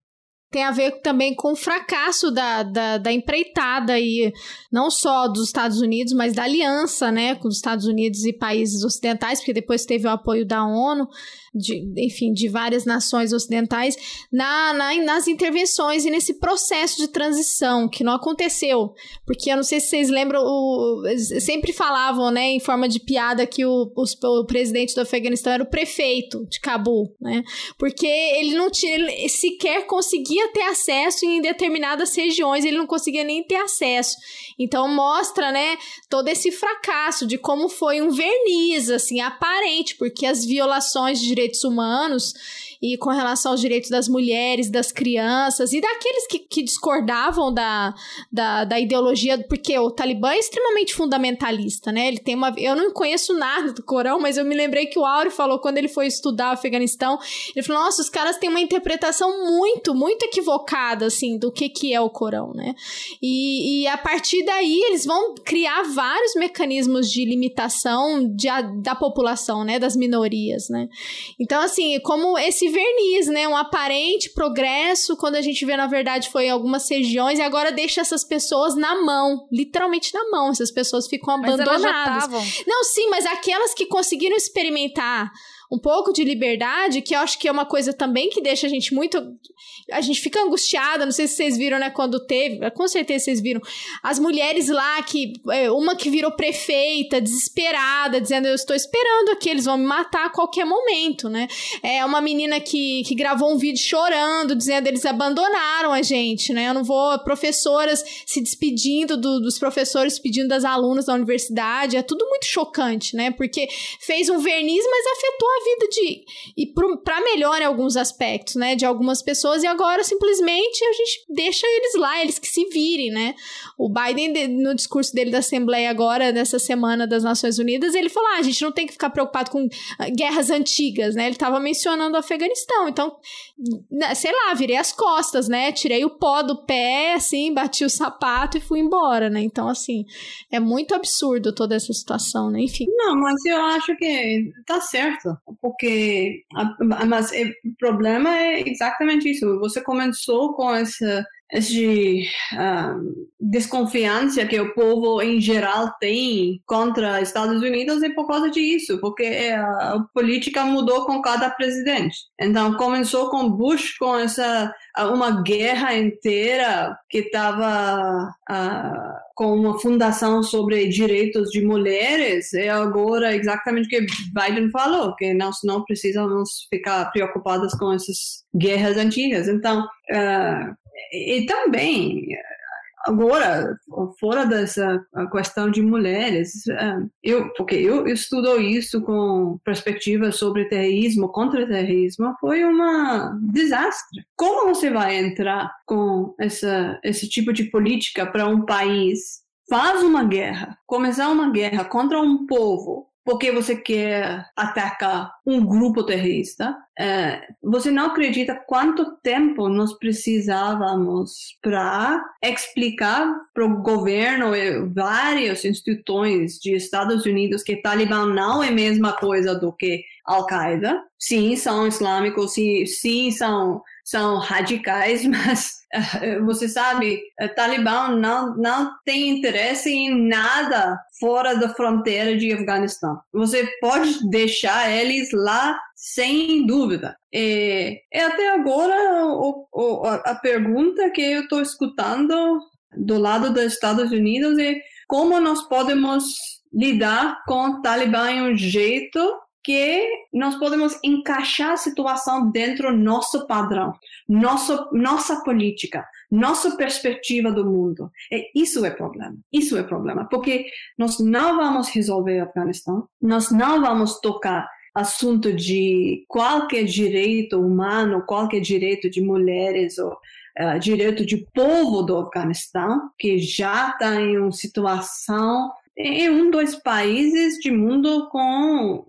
Tem a ver também com o fracasso da, da, da, empreitada e não só dos Estados Unidos, mas da aliança, né, com os Estados Unidos e países ocidentais, porque depois teve o apoio da ONU de, enfim, de várias nações ocidentais na, na, nas intervenções e nesse processo de transição que não aconteceu. Porque eu não sei se vocês lembram, o, sempre falavam, né, em forma de piada, que o, o, o presidente do Afeganistão era o prefeito de Cabul, né? Porque ele não tinha, ele sequer conseguia ter acesso em determinadas regiões, ele não conseguia nem ter acesso. Então mostra, né, todo esse fracasso de como foi um verniz, assim, aparente, porque as violações de direitos humanos e com relação aos direitos das mulheres, das crianças e daqueles que, que discordavam da, da, da ideologia, porque o Talibã é extremamente fundamentalista, né? Ele tem uma. Eu não conheço nada do Corão, mas eu me lembrei que o Áureo falou quando ele foi estudar o Afeganistão, ele falou: nossa, os caras têm uma interpretação muito, muito equivocada, assim, do que, que é o Corão, né? E, e a partir daí eles vão criar vários mecanismos de limitação de, da população, né? Das minorias, né? Então, assim, como esse verniz, né? Um aparente progresso, quando a gente vê, na verdade, foi em algumas regiões, e agora deixa essas pessoas na mão, literalmente na mão. Essas pessoas ficam abandonadas. Não, sim, mas aquelas que conseguiram experimentar um pouco de liberdade, que eu acho que é uma coisa também que deixa a gente muito. A gente fica angustiada, não sei se vocês viram, né, quando teve, com certeza vocês viram, as mulheres lá, que é, uma que virou prefeita, desesperada, dizendo: Eu estou esperando aqui, eles vão me matar a qualquer momento, né? É uma menina que, que gravou um vídeo chorando, dizendo: Eles abandonaram a gente, né? Eu não vou. Professoras se despedindo do, dos professores, pedindo das alunas da universidade, é tudo muito chocante, né? Porque fez um verniz, mas afetou vida de. e para melhor em alguns aspectos, né? De algumas pessoas, e agora simplesmente a gente deixa eles lá, eles que se virem, né? O Biden, no discurso dele da Assembleia agora, nessa semana das Nações Unidas, ele falou: ah, a gente não tem que ficar preocupado com ah, guerras antigas, né? Ele estava mencionando o Afeganistão. Então, sei lá, virei as costas, né? Tirei o pó do pé, assim, bati o sapato e fui embora, né? Então, assim, é muito absurdo toda essa situação, né? Enfim. Não, mas eu acho que tá certo porque mas é, o problema é exatamente isso. Você começou com essa essa uh, desconfiança que o povo em geral tem contra Estados Unidos é por causa disso, porque a política mudou com cada presidente. Então começou com Bush com essa uma guerra inteira que estava uh, com uma fundação sobre direitos de mulheres e agora exatamente o que Biden falou que nós não precisamos ficar preocupados com essas guerras antigas. Então uh, e também agora fora dessa questão de mulheres é, eu porque eu, estudo isso com perspectiva sobre terrorismo contra terrorismo foi uma desastre. Como você vai entrar com essa esse tipo de política para um país? Faz uma guerra começar uma guerra contra um povo porque você quer atacar um grupo terrorista. É, você não acredita quanto tempo nós precisávamos para explicar para o governo e várias instituições de Estados Unidos que Talibã não é a mesma coisa do que Al-Qaeda. Sim, são islâmicos, sim, sim são são radicais, mas uh, você sabe, o Talibã não, não tem interesse em nada fora da fronteira de Afeganistão. Você pode deixar eles lá sem dúvida. E, e até agora, o, o, a pergunta que eu estou escutando do lado dos Estados Unidos é como nós podemos lidar com o Talibã em um jeito que nós podemos encaixar a situação dentro do nosso padrão, nosso, nossa política, nossa perspectiva do mundo. E isso é problema. Isso é problema, porque nós não vamos resolver o Afeganistão, nós não vamos tocar assunto de qualquer direito humano, qualquer direito de mulheres ou uh, direito de povo do Afeganistão, que já está em uma situação é um dos países de mundo com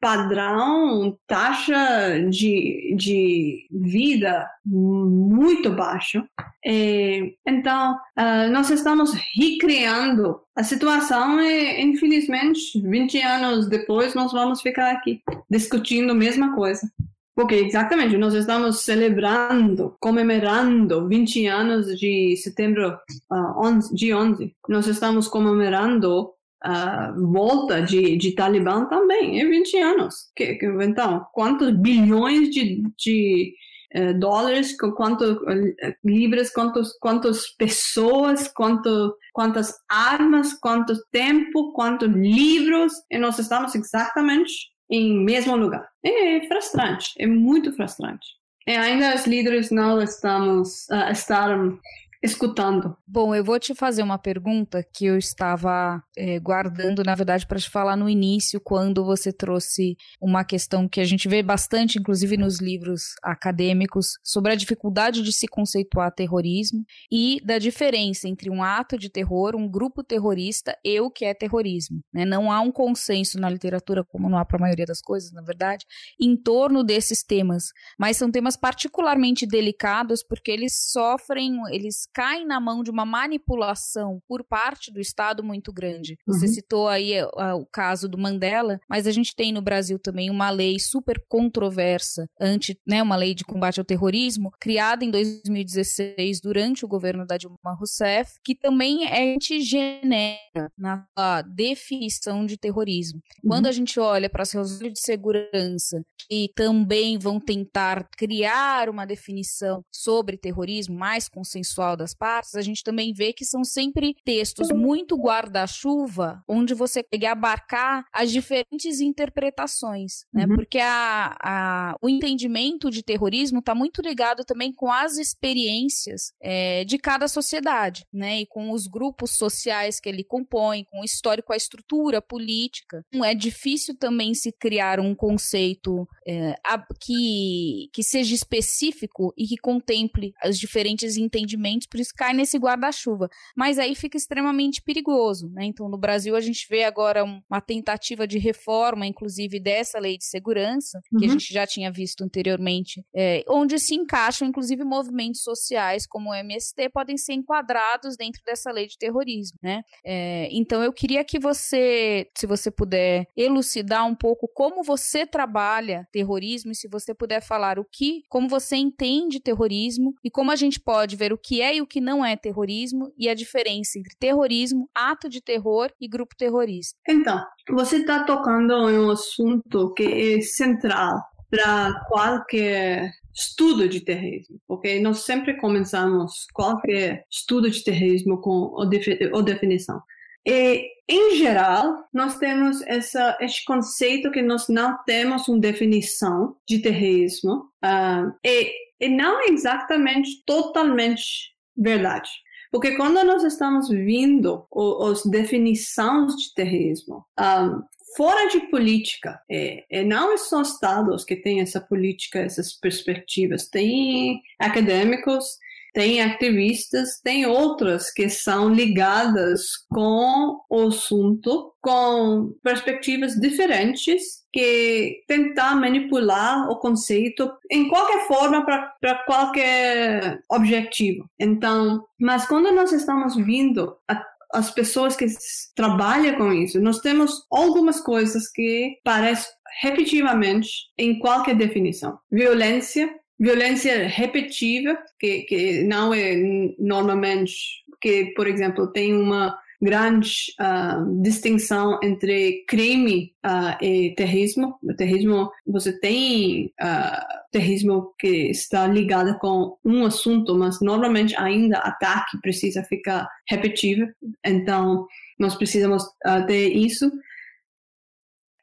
padrão, taxa de, de vida muito baixo. É, então, uh, nós estamos recriando a situação e, infelizmente, 20 anos depois, nós vamos ficar aqui discutindo a mesma coisa. Porque, exatamente, nós estamos celebrando, comemorando 20 anos de setembro uh, 11, de 11. Nós estamos comemorando a volta de, de Talibã também, é 20 anos. Que, que, então, quantos bilhões de, de uh, dólares, quantos uh, libras, quantos, quantas pessoas, quanto, quantas armas, quanto tempo, quantos livros, e nós estamos exatamente em mesmo lugar. É frustrante, é muito frustrante. E ainda os líderes não estamos, uh, estão escutando. Bom, eu vou te fazer uma pergunta que eu estava é, guardando, na verdade, para te falar no início, quando você trouxe uma questão que a gente vê bastante, inclusive nos livros acadêmicos, sobre a dificuldade de se conceituar terrorismo e da diferença entre um ato de terror, um grupo terrorista e o que é terrorismo. Né? Não há um consenso na literatura, como não há para a maioria das coisas, na verdade, em torno desses temas, mas são temas particularmente delicados porque eles sofrem, eles caem na mão de uma manipulação por parte do Estado muito grande. Você uhum. citou aí uh, o caso do Mandela, mas a gente tem no Brasil também uma lei super controversa, anti, né, uma lei de combate ao terrorismo, criada em 2016 durante o governo da Dilma Rousseff, que também é antigenérica na definição de terrorismo. Uhum. Quando a gente olha para as razões de segurança, que também vão tentar criar uma definição sobre terrorismo mais consensual das partes, a gente também vê que são sempre textos muito guarda-chuva, onde você consegue abarcar as diferentes interpretações, né? Uhum. Porque a, a, o entendimento de terrorismo está muito ligado também com as experiências é, de cada sociedade, né? E com os grupos sociais que ele compõe, com o histórico, a estrutura política. Então, é difícil também se criar um conceito é, que, que seja específico e que contemple os diferentes entendimentos, por isso cai nesse guarda-chuva. Mas aí fica extremamente perigoso, né? Então, no Brasil, a gente vê agora uma tentativa de reforma, inclusive, dessa lei de segurança, uhum. que a uhum. gente já tinha visto anteriormente, é, onde se encaixam, inclusive, movimentos sociais como o MST podem ser enquadrados dentro dessa lei de terrorismo, né? É, então, eu queria que você, se você puder elucidar um pouco como você trabalha terrorismo e se você puder falar o que, como você entende terrorismo e como a gente pode ver o que é e o que não é terrorismo e a diferença entre terrorismo, ato de terror e grupo terrorista. Então, você está tocando em um assunto que é central para qualquer estudo de terrorismo, porque nós sempre começamos qualquer estudo de terrorismo com a definição. E, em geral, nós temos essa, esse conceito que nós não temos uma definição de terrorismo, uh, e, e não é exatamente totalmente verdade. Porque quando nós estamos vendo as definições de terrorismo, um, fora de política, é, é, não são estados que têm essa política, essas perspectivas, tem acadêmicos, tem ativistas, tem outras que são ligadas com o assunto, com perspectivas diferentes que tentar manipular o conceito em qualquer forma para qualquer objetivo. Então, mas quando nós estamos vindo a as pessoas que trabalham com isso, nós temos algumas coisas que parecem repetitivamente em qualquer definição. Violência, violência repetitiva, que, que não é normalmente, que, por exemplo, tem uma grande uh, distinção entre crime uh, e terrorismo. O terrorismo, você tem uh, terrorismo que está ligado com um assunto, mas normalmente ainda ataque precisa ficar repetitivo. Então, nós precisamos ter isso.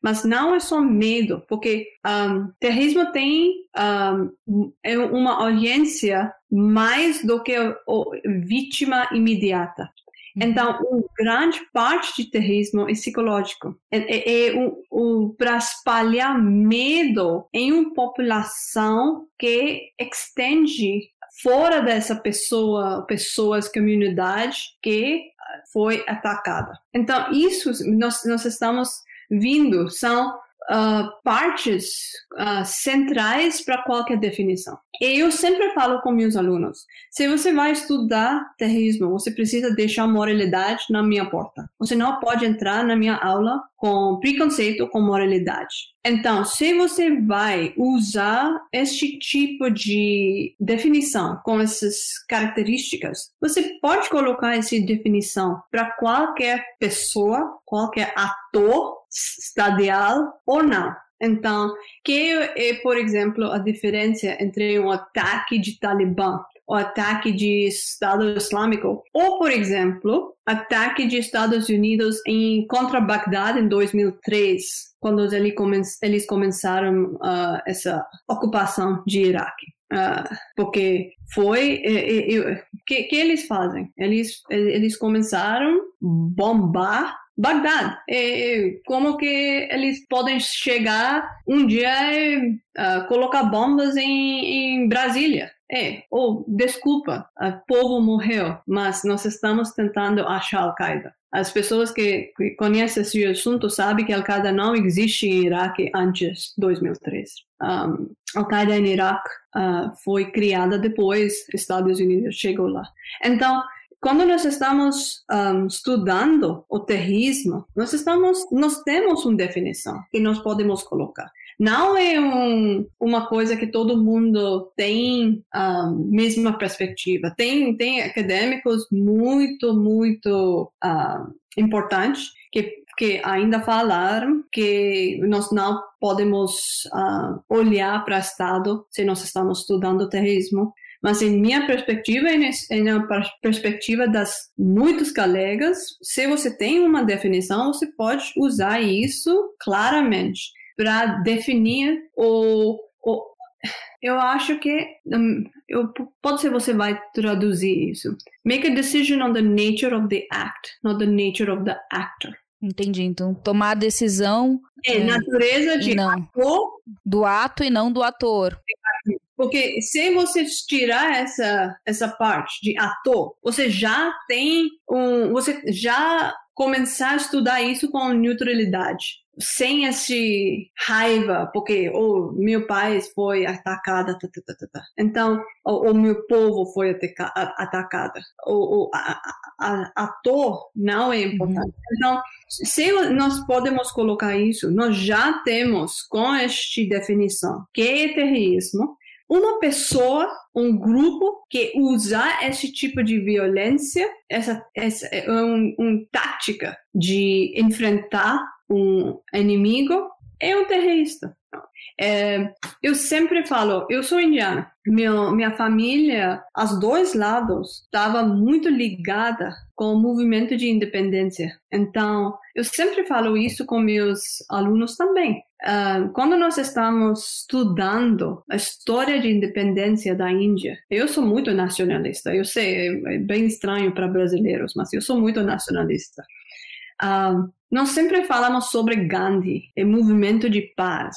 Mas não é só medo, porque um, terrorismo tem um, é uma audiência mais do que a vítima imediata. Uhum. Então, uma grande parte de terrorismo é psicológico. É, é, é um, um, para espalhar medo em uma população que extende fora dessa pessoa, pessoas, comunidade que foi atacada. Então, isso nós, nós estamos vindo são uh, partes uh, centrais para qualquer definição. E eu sempre falo com meus alunos: se você vai estudar terrorismo, você precisa deixar moralidade na minha porta. Você não pode entrar na minha aula com preconceito com moralidade. Então, se você vai usar este tipo de definição com essas características, você pode colocar essa definição para qualquer pessoa, qualquer ator estadial ou não. Então, que é, por exemplo, a diferença entre um ataque de Talibã, o ataque de Estado Islâmico, ou, por exemplo, ataque de Estados Unidos em contra Bagdad em 2003, quando eles começaram uh, essa ocupação de Iraque. uh, porque foi o que, que eles fazem? Eles eles começaram bombar Bagdad. É, como que eles podem chegar um dia e uh, colocar bombas em, em Brasília? É, ou oh, desculpa, o povo morreu, mas nós estamos tentando achar Al-Qaeda. As pessoas que, conhecem esse assunto sabem que Al-Qaeda não existe em Iraque antes de 2003. Um, Al-Qaeda em Iraque uh, foi criada depois Estados Unidos chegou lá. Então, quando nós estamos um, estudando o terrorismo, nós estamos, nós temos uma definição que nós podemos colocar. Não é um, uma coisa que todo mundo tem a mesma perspectiva. Tem, tem acadêmicos muito, muito uh, importantes que que ainda falaram que nós não podemos uh, olhar para o Estado se nós estamos estudando terrorismo. Mas em minha perspectiva e na perspectiva das muitos colegas, se você tem uma definição, você pode usar isso claramente para definir o, o eu acho que um, eu, pode ser você vai traduzir isso. Make a decision on the nature of the act, not the nature of the actor. Entendi. Então, tomar a decisão. É, é natureza de não, ator. Do ato e não do ator. Porque se você tirar essa, essa parte de ator, você já tem um. Você já começar a estudar isso com neutralidade sem esse raiva, porque o oh, meu país foi atacado, tá, tá, tá, tá. então o, o, meu povo foi ataca, atacado. O, o a, a, ator não é importante. Uhum. Então, se nós podemos colocar isso, nós já temos com esta definição que é terrorismo, uma pessoa, um grupo que usa esse tipo de violência, essa, essa um, um tática de enfrentar um inimigo é um terrorista. É, eu sempre falo, eu sou indiana. Meu, minha família, aos dois lados, estava muito ligada com o movimento de independência. Então, eu sempre falo isso com meus alunos também. Uh, quando nós estamos estudando a história de independência da Índia, eu sou muito nacionalista. Eu sei, é, é bem estranho para brasileiros, mas eu sou muito nacionalista. Uh, nós sempre falamos sobre Gandhi, o movimento de paz,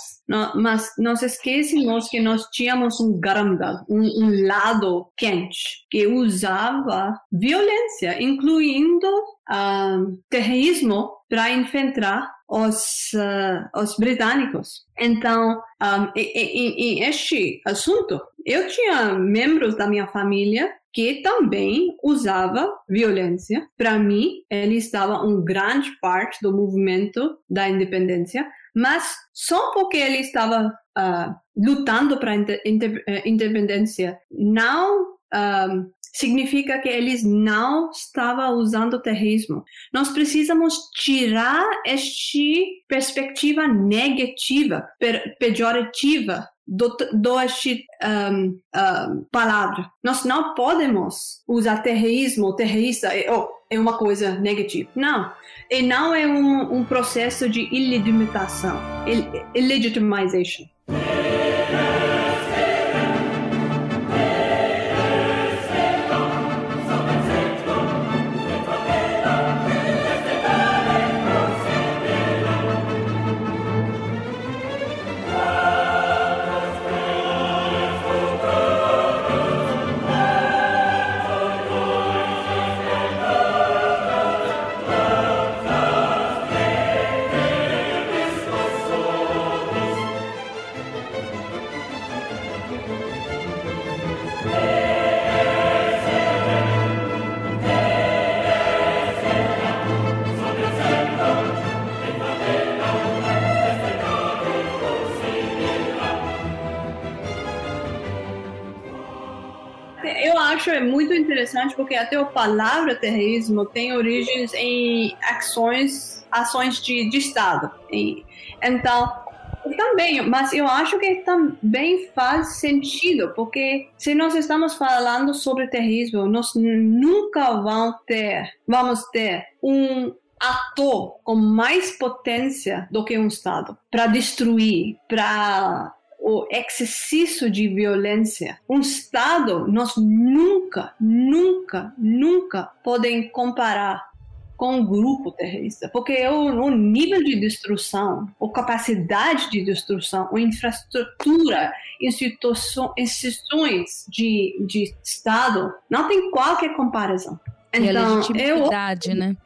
mas nós esquecemos que nós tínhamos um Garamdal, um, um lado quente, que usava violência, incluindo uh, terrorismo, para enfrentar os, uh, os britânicos. Então, um, em, este assunto, eu tinha membros da minha família que também usava violência. Para mim, ele estava um grande parte do movimento da independência, mas só porque ele estava uh, lutando para a eh, independência, não uh, significa que eles não estavam usando terrorismo. Nós precisamos tirar esta perspectiva negativa, pejorativa do, do este um, palavra. Nós não podemos usar terrorismo, terrorista, é, oh, é uma coisa negativa. Não. E não é um, um processo de illegitimization. acho interessante porque até a palavra terrorismo tem origens em ações, ações de, de Estado. E, então, também, mas eu acho que também faz sentido, porque se nós estamos falando sobre terrorismo, nós nunca vamos ter, vamos ter um ator com mais potência do que um Estado para destruir, para o excesso de violência. Um Estado, nós nunca, nunca, nunca podem comparar com um grupo terrorista, porque o, o, nível de destruição, a capacidade de destruição, a infraestrutura, instituições de, de Estado, não tem qualquer comparação. Então, e a legitimidade, eu, né?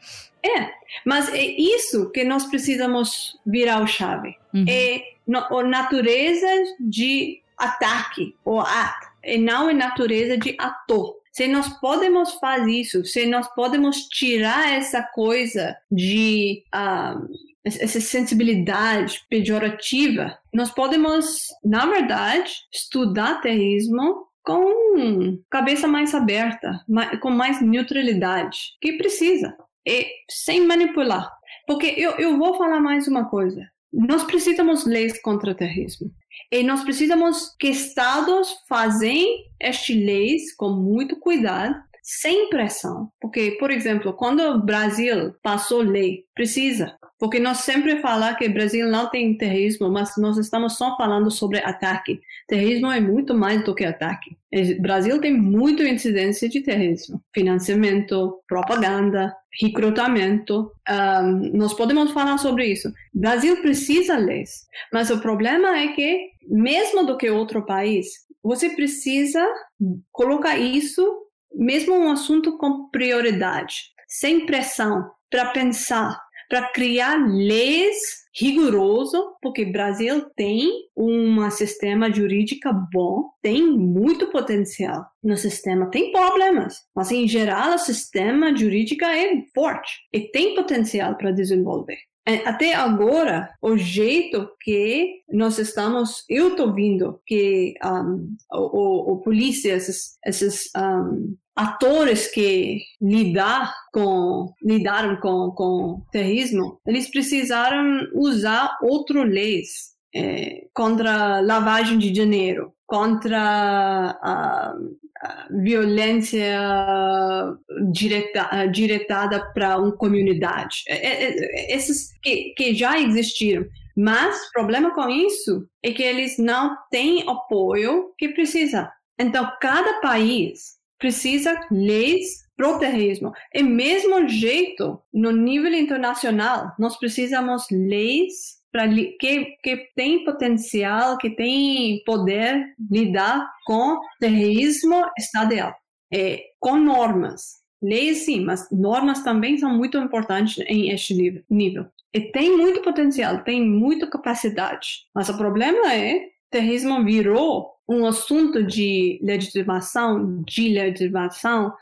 É, mas é isso que nós precisamos virar o chave. Uhum. É natureza de ataque, ou ato, e não a natureza de ator se nós podemos fazer isso, se nós podemos tirar essa coisa de uh, essa sensibilidade pejorativa, nós podemos, na verdade, estudar terrorismo com cabeça mais aberta, com mais neutralidade, que precisa, e sem manipular. Porque eu, eu vou falar mais uma coisa. Nós precisamos leis contra terrorismo. E nós precisamos que estados façam estas leis com muito cuidado, sem pressão. Porque, por exemplo, quando o Brasil passou lei, precisa. Porque nós sempre falamos que o Brasil não tem terrorismo, mas nós estamos só falando sobre ataque. Terrorismo é muito mais do que ataque. O Brasil tem muita incidência de terrorismo. Financiamento, propaganda, recrutamento. Um, nós podemos falar sobre isso. O Brasil precisa leis. Mas o problema é que, mesmo do que outro país, você precisa colocar isso mesmo um assunto com prioridade, sem pressão, para pensar, para criar leis rigoroso, porque o Brasil tem um sistema jurídico bom, tem muito potencial no sistema, tem problemas, mas em geral o sistema jurídico é forte e tem potencial para desenvolver. É, até agora, o jeito que nós estamos, eu estou vendo que um, o, o, polícia, esses, esses um, atores que lidar com, lidaram com, com terrorismo, eles precisaram usar outras leis é, contra lavagem de dinheiro, contra a, a violência direta, diretada para uma comunidade. É, é, é, esses que, que já existiram. Mas o problema com isso é que eles não têm apoio que precisa. Então, cada país precisa leis pro terrorismo. E mesmo jeito, no nível internacional, nós precisamos leis para que, que tem potencial, que tem poder lidar com terrorismo estadual. É, com normas. Leis sim, mas normas também são muito importantes em este nível. E tem muito potencial, tem muita capacidade. Mas o problema é, terrorismo virou um assunto de legitimação, de legitimação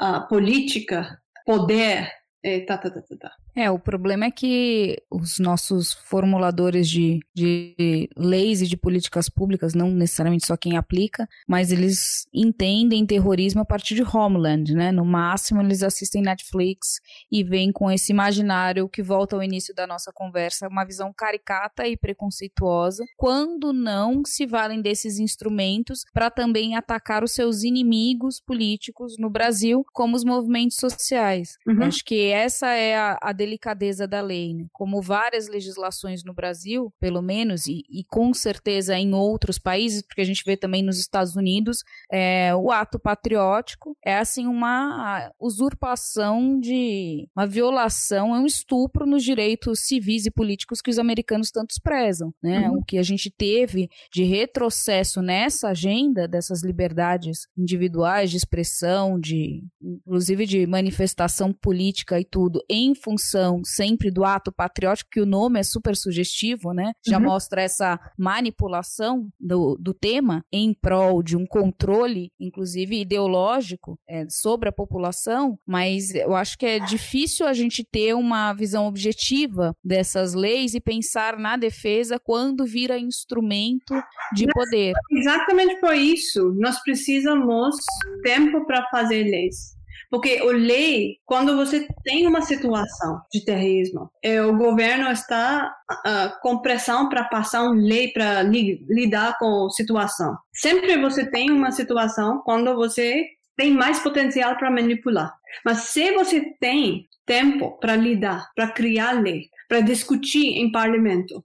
uh, política, poder, é, tá, tá, tá, tá, tá. É, o problema é que os nossos formuladores de, de leis e de políticas públicas, não necessariamente só quem aplica, mas eles entendem terrorismo a partir de Homeland, né? No máximo, eles assistem Netflix e vêm com esse imaginário que volta ao início da nossa conversa, uma visão caricata e preconceituosa, quando não se valem desses instrumentos para também atacar os seus inimigos políticos no Brasil, como os movimentos sociais. Uhum. Acho que essa é a, a delicadeza da lei. Né? Como várias legislações no Brasil, pelo menos, e, e, com certeza em outros países, porque a gente vê também nos Estados Unidos, é, o ato patriótico é assim uma usurpação de uma violação, é um estupro nos direitos civis e políticos que os americanos tantos prezam. Né? Uhum. O que a gente teve de retrocesso nessa agenda dessas liberdades individuais de expressão, de inclusive de manifestação política e tudo, em função sempre do ato patriótico, que o nome é super sugestivo, né? Já uhum. mostra essa manipulação do, do tema em prol de um controle, inclusive ideológico, é, sobre a população, mas eu acho que é difícil a gente ter uma visão objetiva dessas leis e pensar na defesa quando vira instrumento de poder. Exatamente por isso, nós precisamos tempo para fazer leis. Porque o lei, quando você tem uma situação de terrorismo, é, o governo está uh, com pressão para passar uma lei para li, lidar com a situação. Sempre você tem uma situação quando você tem mais potencial para manipular. Mas se você tem tempo para lidar, para criar lei, para discutir em parlamento,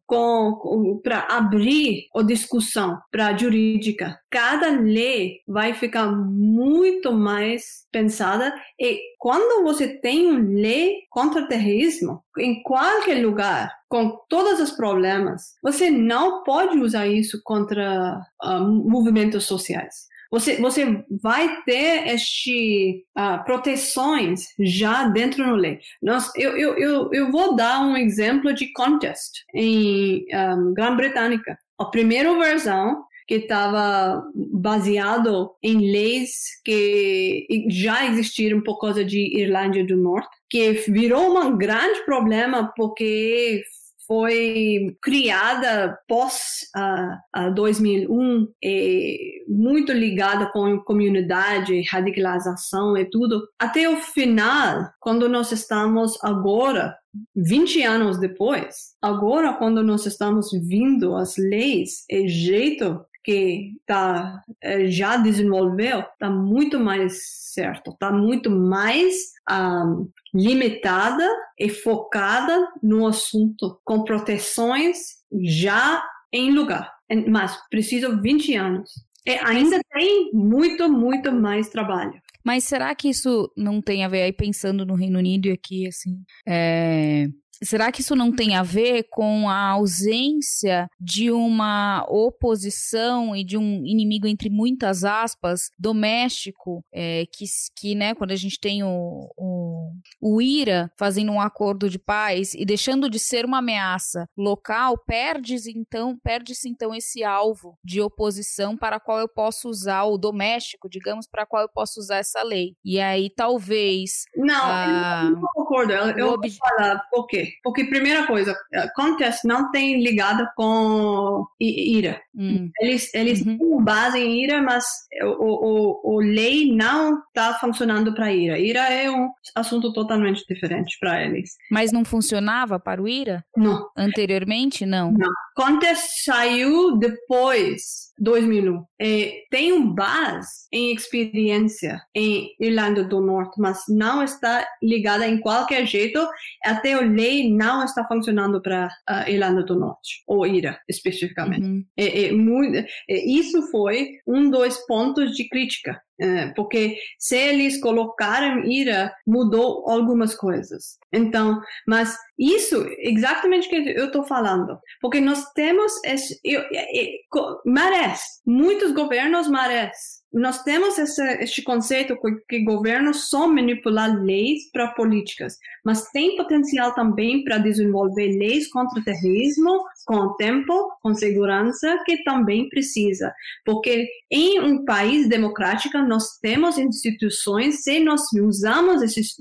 para abrir a discussão para jurídica. Cada lei vai ficar muito mais pensada e quando você tem uma lei contra terrorismo, em qualquer lugar, com todos os problemas, você não pode usar isso contra uh, movimentos sociais. Você, você vai ter este uh, proteções já dentro do lei. Nós, eu, eu, eu, eu vou dar um exemplo de contest em um, Grã-Bretanha. A primeira versão que estava baseado em leis que já existiram por causa de Irlanda do Norte, que virou um grande problema porque foi criada pós uh, uh, 2001 e muito ligada com comunidade, radicalização e tudo. Até o final, quando nós estamos agora 20 anos depois, agora quando nós estamos vindo as leis e jeito que tá, eh, já desenvolveu está muito mais certo, está muito mais um, limitada e focada no assunto, com proteções já em lugar. Mas precisa 20 anos. E ainda tem muito, muito mais trabalho. Mas será que isso não tem a ver aí pensando no Reino Unido e aqui, assim? É, Será que isso não tem a ver com a ausência de uma oposição e de um inimigo, entre muitas aspas, doméstico, é, que, que, né, quando a gente tem o, o, o IRA fazendo um acordo de paz e deixando de ser uma ameaça local, perde-se então, perde-se então esse alvo de oposição para qual eu posso usar o doméstico, digamos, para qual eu posso usar essa lei. E aí talvez. Não, a... eu não concordo. Eu, eu vou falar por quê? Porque, primeira coisa, contest não tem ligada com IRA. Hum. Eles, eles uhum. têm base em IRA, mas o, o, o lei não está funcionando para IRA. IRA é um assunto totalmente diferente para eles. Mas não funcionava para o IRA? Não. Anteriormente, não? Não. Contest saiu depois 2001. É, tem um base em experiência em Irlanda do Norte, mas não está ligada em qualquer jeito. Até a lei não está funcionando para a Irlanda do Norte, ou IRA especificamente. Uhum. É, é muito, isso foi um dos pontos de crítica porque se eles colocaram ira, mudou algumas coisas. Então, mas isso exatamente que eu estou falando, porque nós temos esse, eu, eu, marés, muitos governos marés nós temos esse, este conceito que governos só manipular leis para políticas, mas tem potencial também para desenvolver leis contra o terrorismo com tempo, com segurança, que também precisa. Porque em um país democrático, nós temos instituições, se nós usamos essas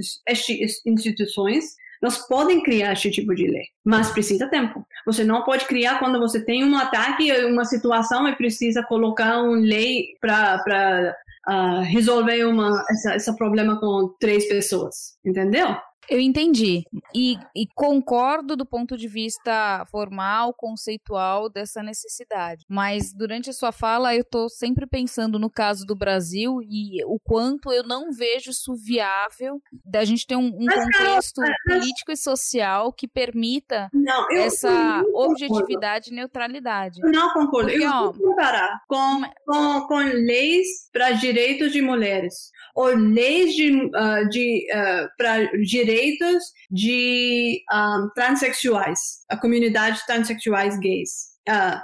instituições, nós podem criar esse tipo de lei, mas precisa tempo. Você não pode criar quando você tem um ataque, uma situação e precisa colocar uma lei para uh, ah, resolver uma, essa, esse problema com três pessoas, entendeu? Eu entendi. E, e, concordo do ponto de vista formal, conceitual dessa necessidade. Mas durante a sua fala, eu estou sempre pensando no caso do Brasil e o quanto eu não vejo isso viável da gente ter um, um contexto político e social que permita não, eu, essa eu objetividade e neutralidade. Não concordo. Porque, eu ó, vou comparar com, com, com leis para direitos de mulheres ou leis de, uh, de uh, para direitos de um, ah, transexuais, a comunidade transexuais gays. Uh,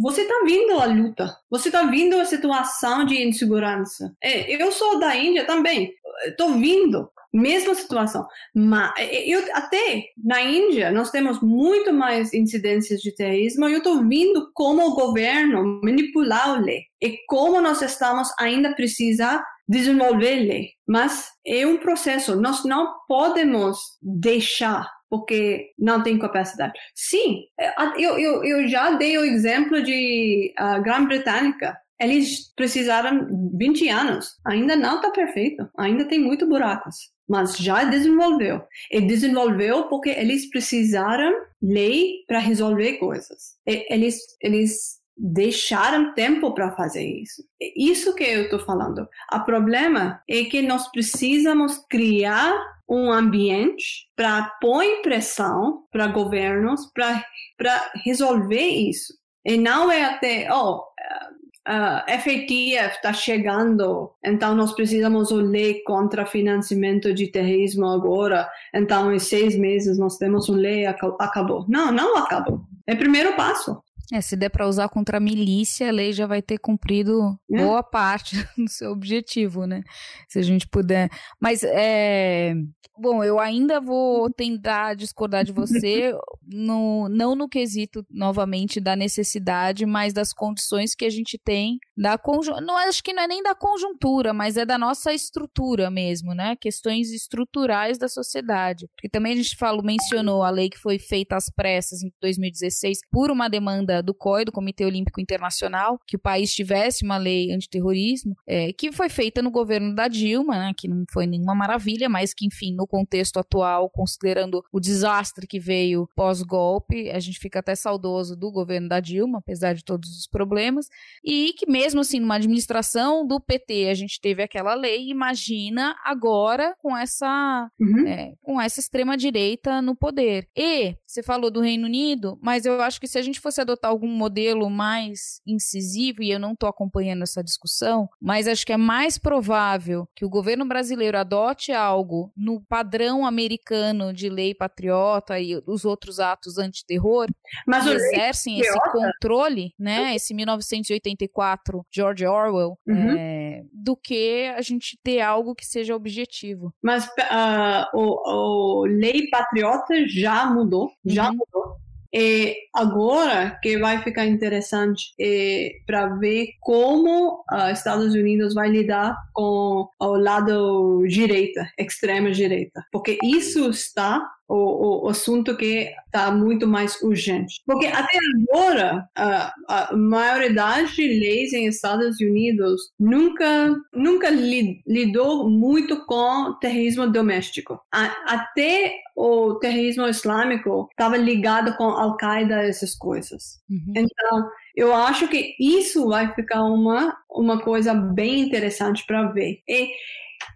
você está vindo a luta, você está vindo a situação de insegurança. É, eu sou da Índia também, estou vindo mesma situação. Mas eu até na Índia nós temos muito mais incidências de terrorismo. Eu estou vendo como o governo manipular a lei e como nós estamos ainda precisa desenvolver lei. Mas é um processo. Nós não podemos deixar porque não tem capacidade. Sim, é, eu, eu, eu já dei o exemplo de a Grã-Bretanha. Eles precisaram 20 anos. Ainda não está perfeito. Ainda tem muito buracos. Mas já desenvolveu. E desenvolveu porque eles precisaram lei para resolver coisas. E eles, eles deixar um tempo para fazer isso. É isso que eu estou falando. O problema é que nós precisamos criar um ambiente para pôr pressão para governos para resolver isso. E não é até, oh, uh, FATF está chegando, então nós precisamos lei contra financiamento de terrorismo agora, então em seis meses nós temos uma lei, acabou. Não, não acabou. É o primeiro passo. É, se der para usar contra a milícia, a lei já vai ter cumprido é. boa parte do seu objetivo, né? Se a gente puder. Mas, é... bom, eu ainda vou tentar discordar de você, no, não no quesito, novamente, da necessidade, mas das condições que a gente tem da conjuntura. Não acho que não é nem da conjuntura, mas é da nossa estrutura mesmo, né? Questões estruturais da sociedade. Porque também a gente falou, mencionou a lei que foi feita às pressas em 2016 por uma demanda do COI, do Comitê Olímpico Internacional, que o país tivesse uma lei antiterrorismo, é, que foi feita no governo da Dilma, né, que não foi nenhuma maravilha, mas que, enfim, no contexto atual, considerando o desastre que veio pós-golpe, a gente fica até saudoso do governo da Dilma, apesar de todos os problemas, e que mesmo assim, numa administração do PT, a gente teve aquela lei, imagina agora com essa, uhum. é, com essa extrema-direita no poder. E, você falou do Reino Unido, mas eu acho que se a gente fosse adotar algum modelo mais incisivo, e eu não estou acompanhando essa discussão, mas acho que é mais provável que o governo brasileiro adote algo no padrão americano de lei patriota e os outros atos antiterror, mas que exercem esse controle, né, esse 1984 George Orwell, uhum. é, do que a gente ter algo que seja objetivo. Mas uh, o, o lei patriota já mudou, já uhum. mudou. E agora que vai ficar interessante é para ver como os uh, Estados Unidos vai lidar com o lado direita, extrema direita, porque isso está o, o, assunto que está muito mais urgente. Porque até agora, a, a maioridade de leis em Estados Unidos nunca, nunca lidou muito com terrorismo doméstico. A, até o terrorismo islâmico estava ligado com Al-Qaeda, essas coisas. Uhum. Então, eu acho que isso vai ficar uma, uma coisa bem interessante para ver. E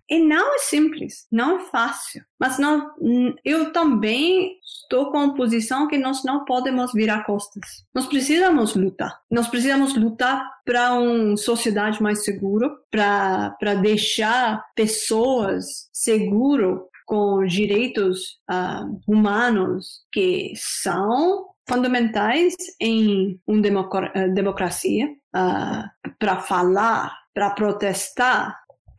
e não é simples, não é fácil. Mas não, eu também estou com a posição que nós não podemos virar costas. Nós precisamos lutar. Nós precisamos lutar para uma sociedade mais segura, para deixar pessoas seguras com direitos uh, humanos que são fundamentais em uma democracia, uh, para falar, para protestar,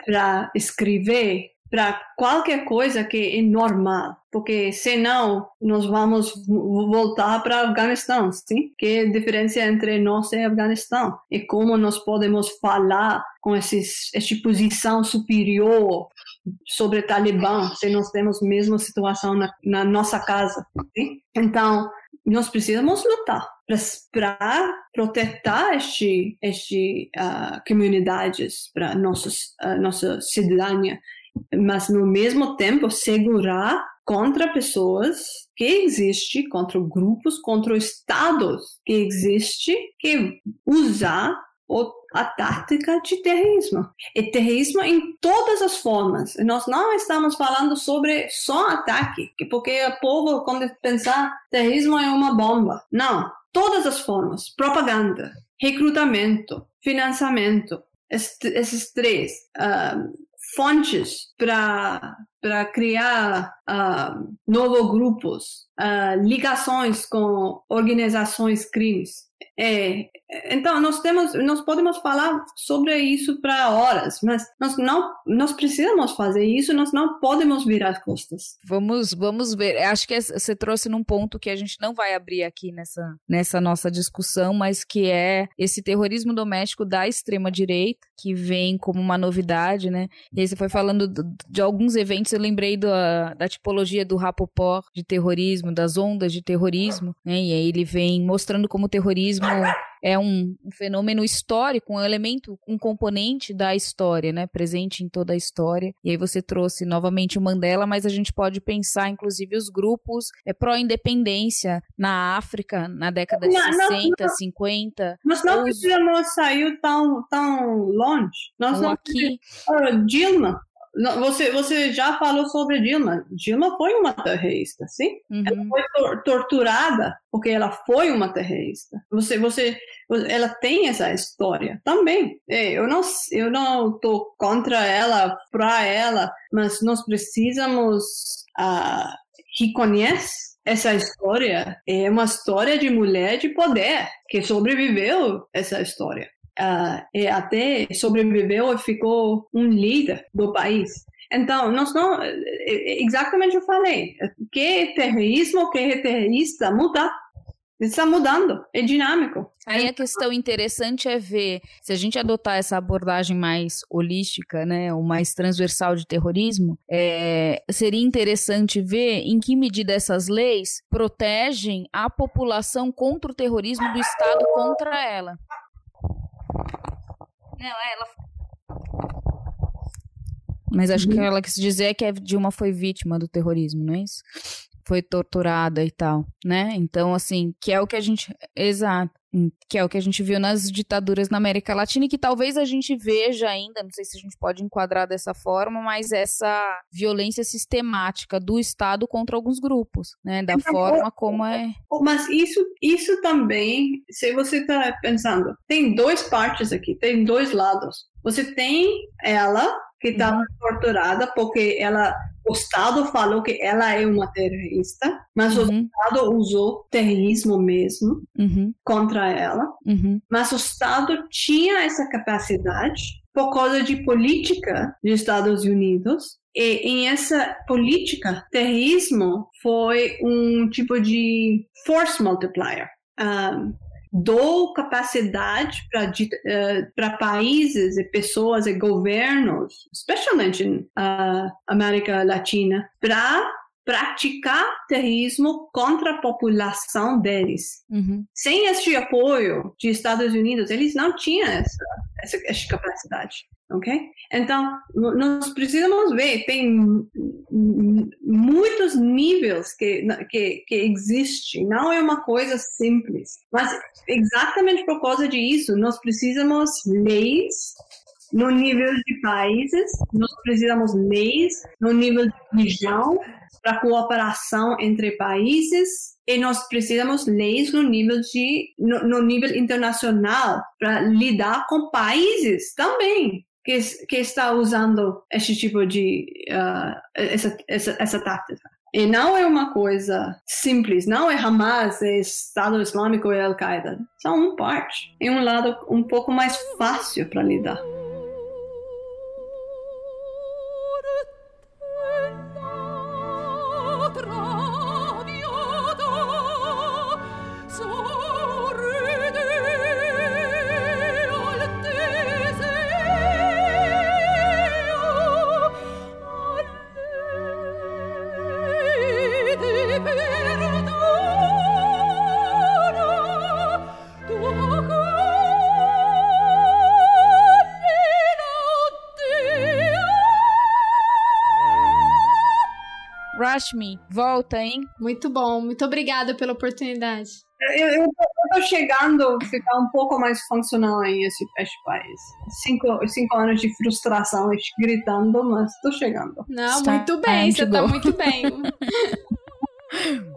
para escrever, para qualquer coisa que é normal, porque senão nós vamos voltar para Afeganistão, sim? Que é a diferença entre nós e Afeganistão e como nós podemos falar com esses, essa posição superior sobre o Talibã se nós temos a mesma situação na, na nossa casa, sim? Então nós precisamos lutar para proteger este, este uh, comunidades para nossas uh, nossa cidadania, mas no mesmo tempo segurar contra pessoas que existe, contra grupos, contra estados que existe, que usar a tática de terrorismo. E terrorismo em todas as formas. Nós não estamos falando sobre só ataque, porque o povo, quando pensar terrorismo é uma bomba. Não todas as formas: propaganda, recrutamento, financiamento, esses três uh, fontes para para criar uh, novos grupos, uh, ligações com organizações crimes. É, então nós temos, nós podemos falar sobre isso para horas, mas nós não, nós precisamos fazer isso, nós não podemos virar as costas. Vamos, vamos ver. Acho que você trouxe num ponto que a gente não vai abrir aqui nessa, nessa nossa discussão, mas que é esse terrorismo doméstico da extrema direita que vem como uma novidade, né? E aí você foi falando de alguns eventos antes eu lembrei da, da tipologia do Rapoport de terrorismo, das ondas de terrorismo, né? E aí ele vem mostrando como o terrorismo é um, um, fenômeno histórico, um elemento, um componente da história, né? Presente em toda a história. E aí você trouxe novamente o Mandela, mas a gente pode pensar, inclusive, os grupos é, pró-independência na África, na década de não, 60, não, 50. Nós não precisamos sair tão, tão longe. Nós não aqui. Uh, Dilma, você, você já falou sobre Dilma. Dilma foi uma terrorista, sim? Uhum. Ela foi tor torturada porque ela foi uma terrorista. Você, você, ela tem essa história também. É, eu não, eu não tô contra ela, para ela, mas nós precisamos uh, reconhecer essa história é uma história de mulher de poder que sobreviveu essa história uh, até sobreviveu e ficou um líder do país. Então, nós não, é, exatamente eu falei, que é terrorismo, que é terrorista, muda. Está mudando, é dinâmico. Aí a questão interessante é ver se a gente adotar essa abordagem mais holística, né, ou mais transversal de terrorismo, é, seria interessante ver em que medida essas leis protegem a população contra o terrorismo do Estado contra ela. Não, é, ela. Mas acho uhum. que ela quis dizer que a Dilma foi vítima do terrorismo, não é isso? Foi torturada e tal, né? Então, assim, que é o que a gente. Exato. Que é o que a gente viu nas ditaduras na América Latina e que talvez a gente veja ainda, não sei se a gente pode enquadrar dessa forma, mas essa violência sistemática do Estado contra alguns grupos, né, da então, forma como é. Mas isso, isso também, se você está pensando, tem dois partes aqui, tem dois lados. Você tem ela que está uhum. torturada porque ela o Estado falou que ela é uma terrorista, mas uhum. o Estado usou terrorismo mesmo uhum. contra ela. Uhum. Mas o Estado tinha essa capacidade por causa de política dos Estados Unidos. E em essa política, terrorismo foi um tipo de force multiplier. Um, dou capacidade para uh, países e pessoas e governos, especialmente na uh, América Latina, para praticar terrorismo contra a população deles. Uhum. Sem esse apoio dos Estados Unidos, eles não tinham essa, essa, essa capacidade. Ok? Então, nós precisamos ver, tem muitos níveis que, que, que não é uma coisa simples. Mas, exatamente por causa disso, nós precisamos leis no nível de países, nós precisamos leis no nível de região, para cooperação entre países e nós precisamos leis no nível de no, no nível internacional para lidar com países também que, que está usando esse tipo de uh, essa, essa, essa tática. E não é uma coisa simples, não é Hamas, é Estado Islâmico e Al-Qaeda. São uma parte. É um lado um pouco mais fácil para lidar. Rashmi, volta, hein? Muito bom, muito obrigada pela oportunidade. Eu, eu, tô chegando a ficar um pouco mais funcional em esse, esse país. Cinco, cinco anos de frustração gritando, mas tô chegando. Não, Está muito bem, você tá muito bem.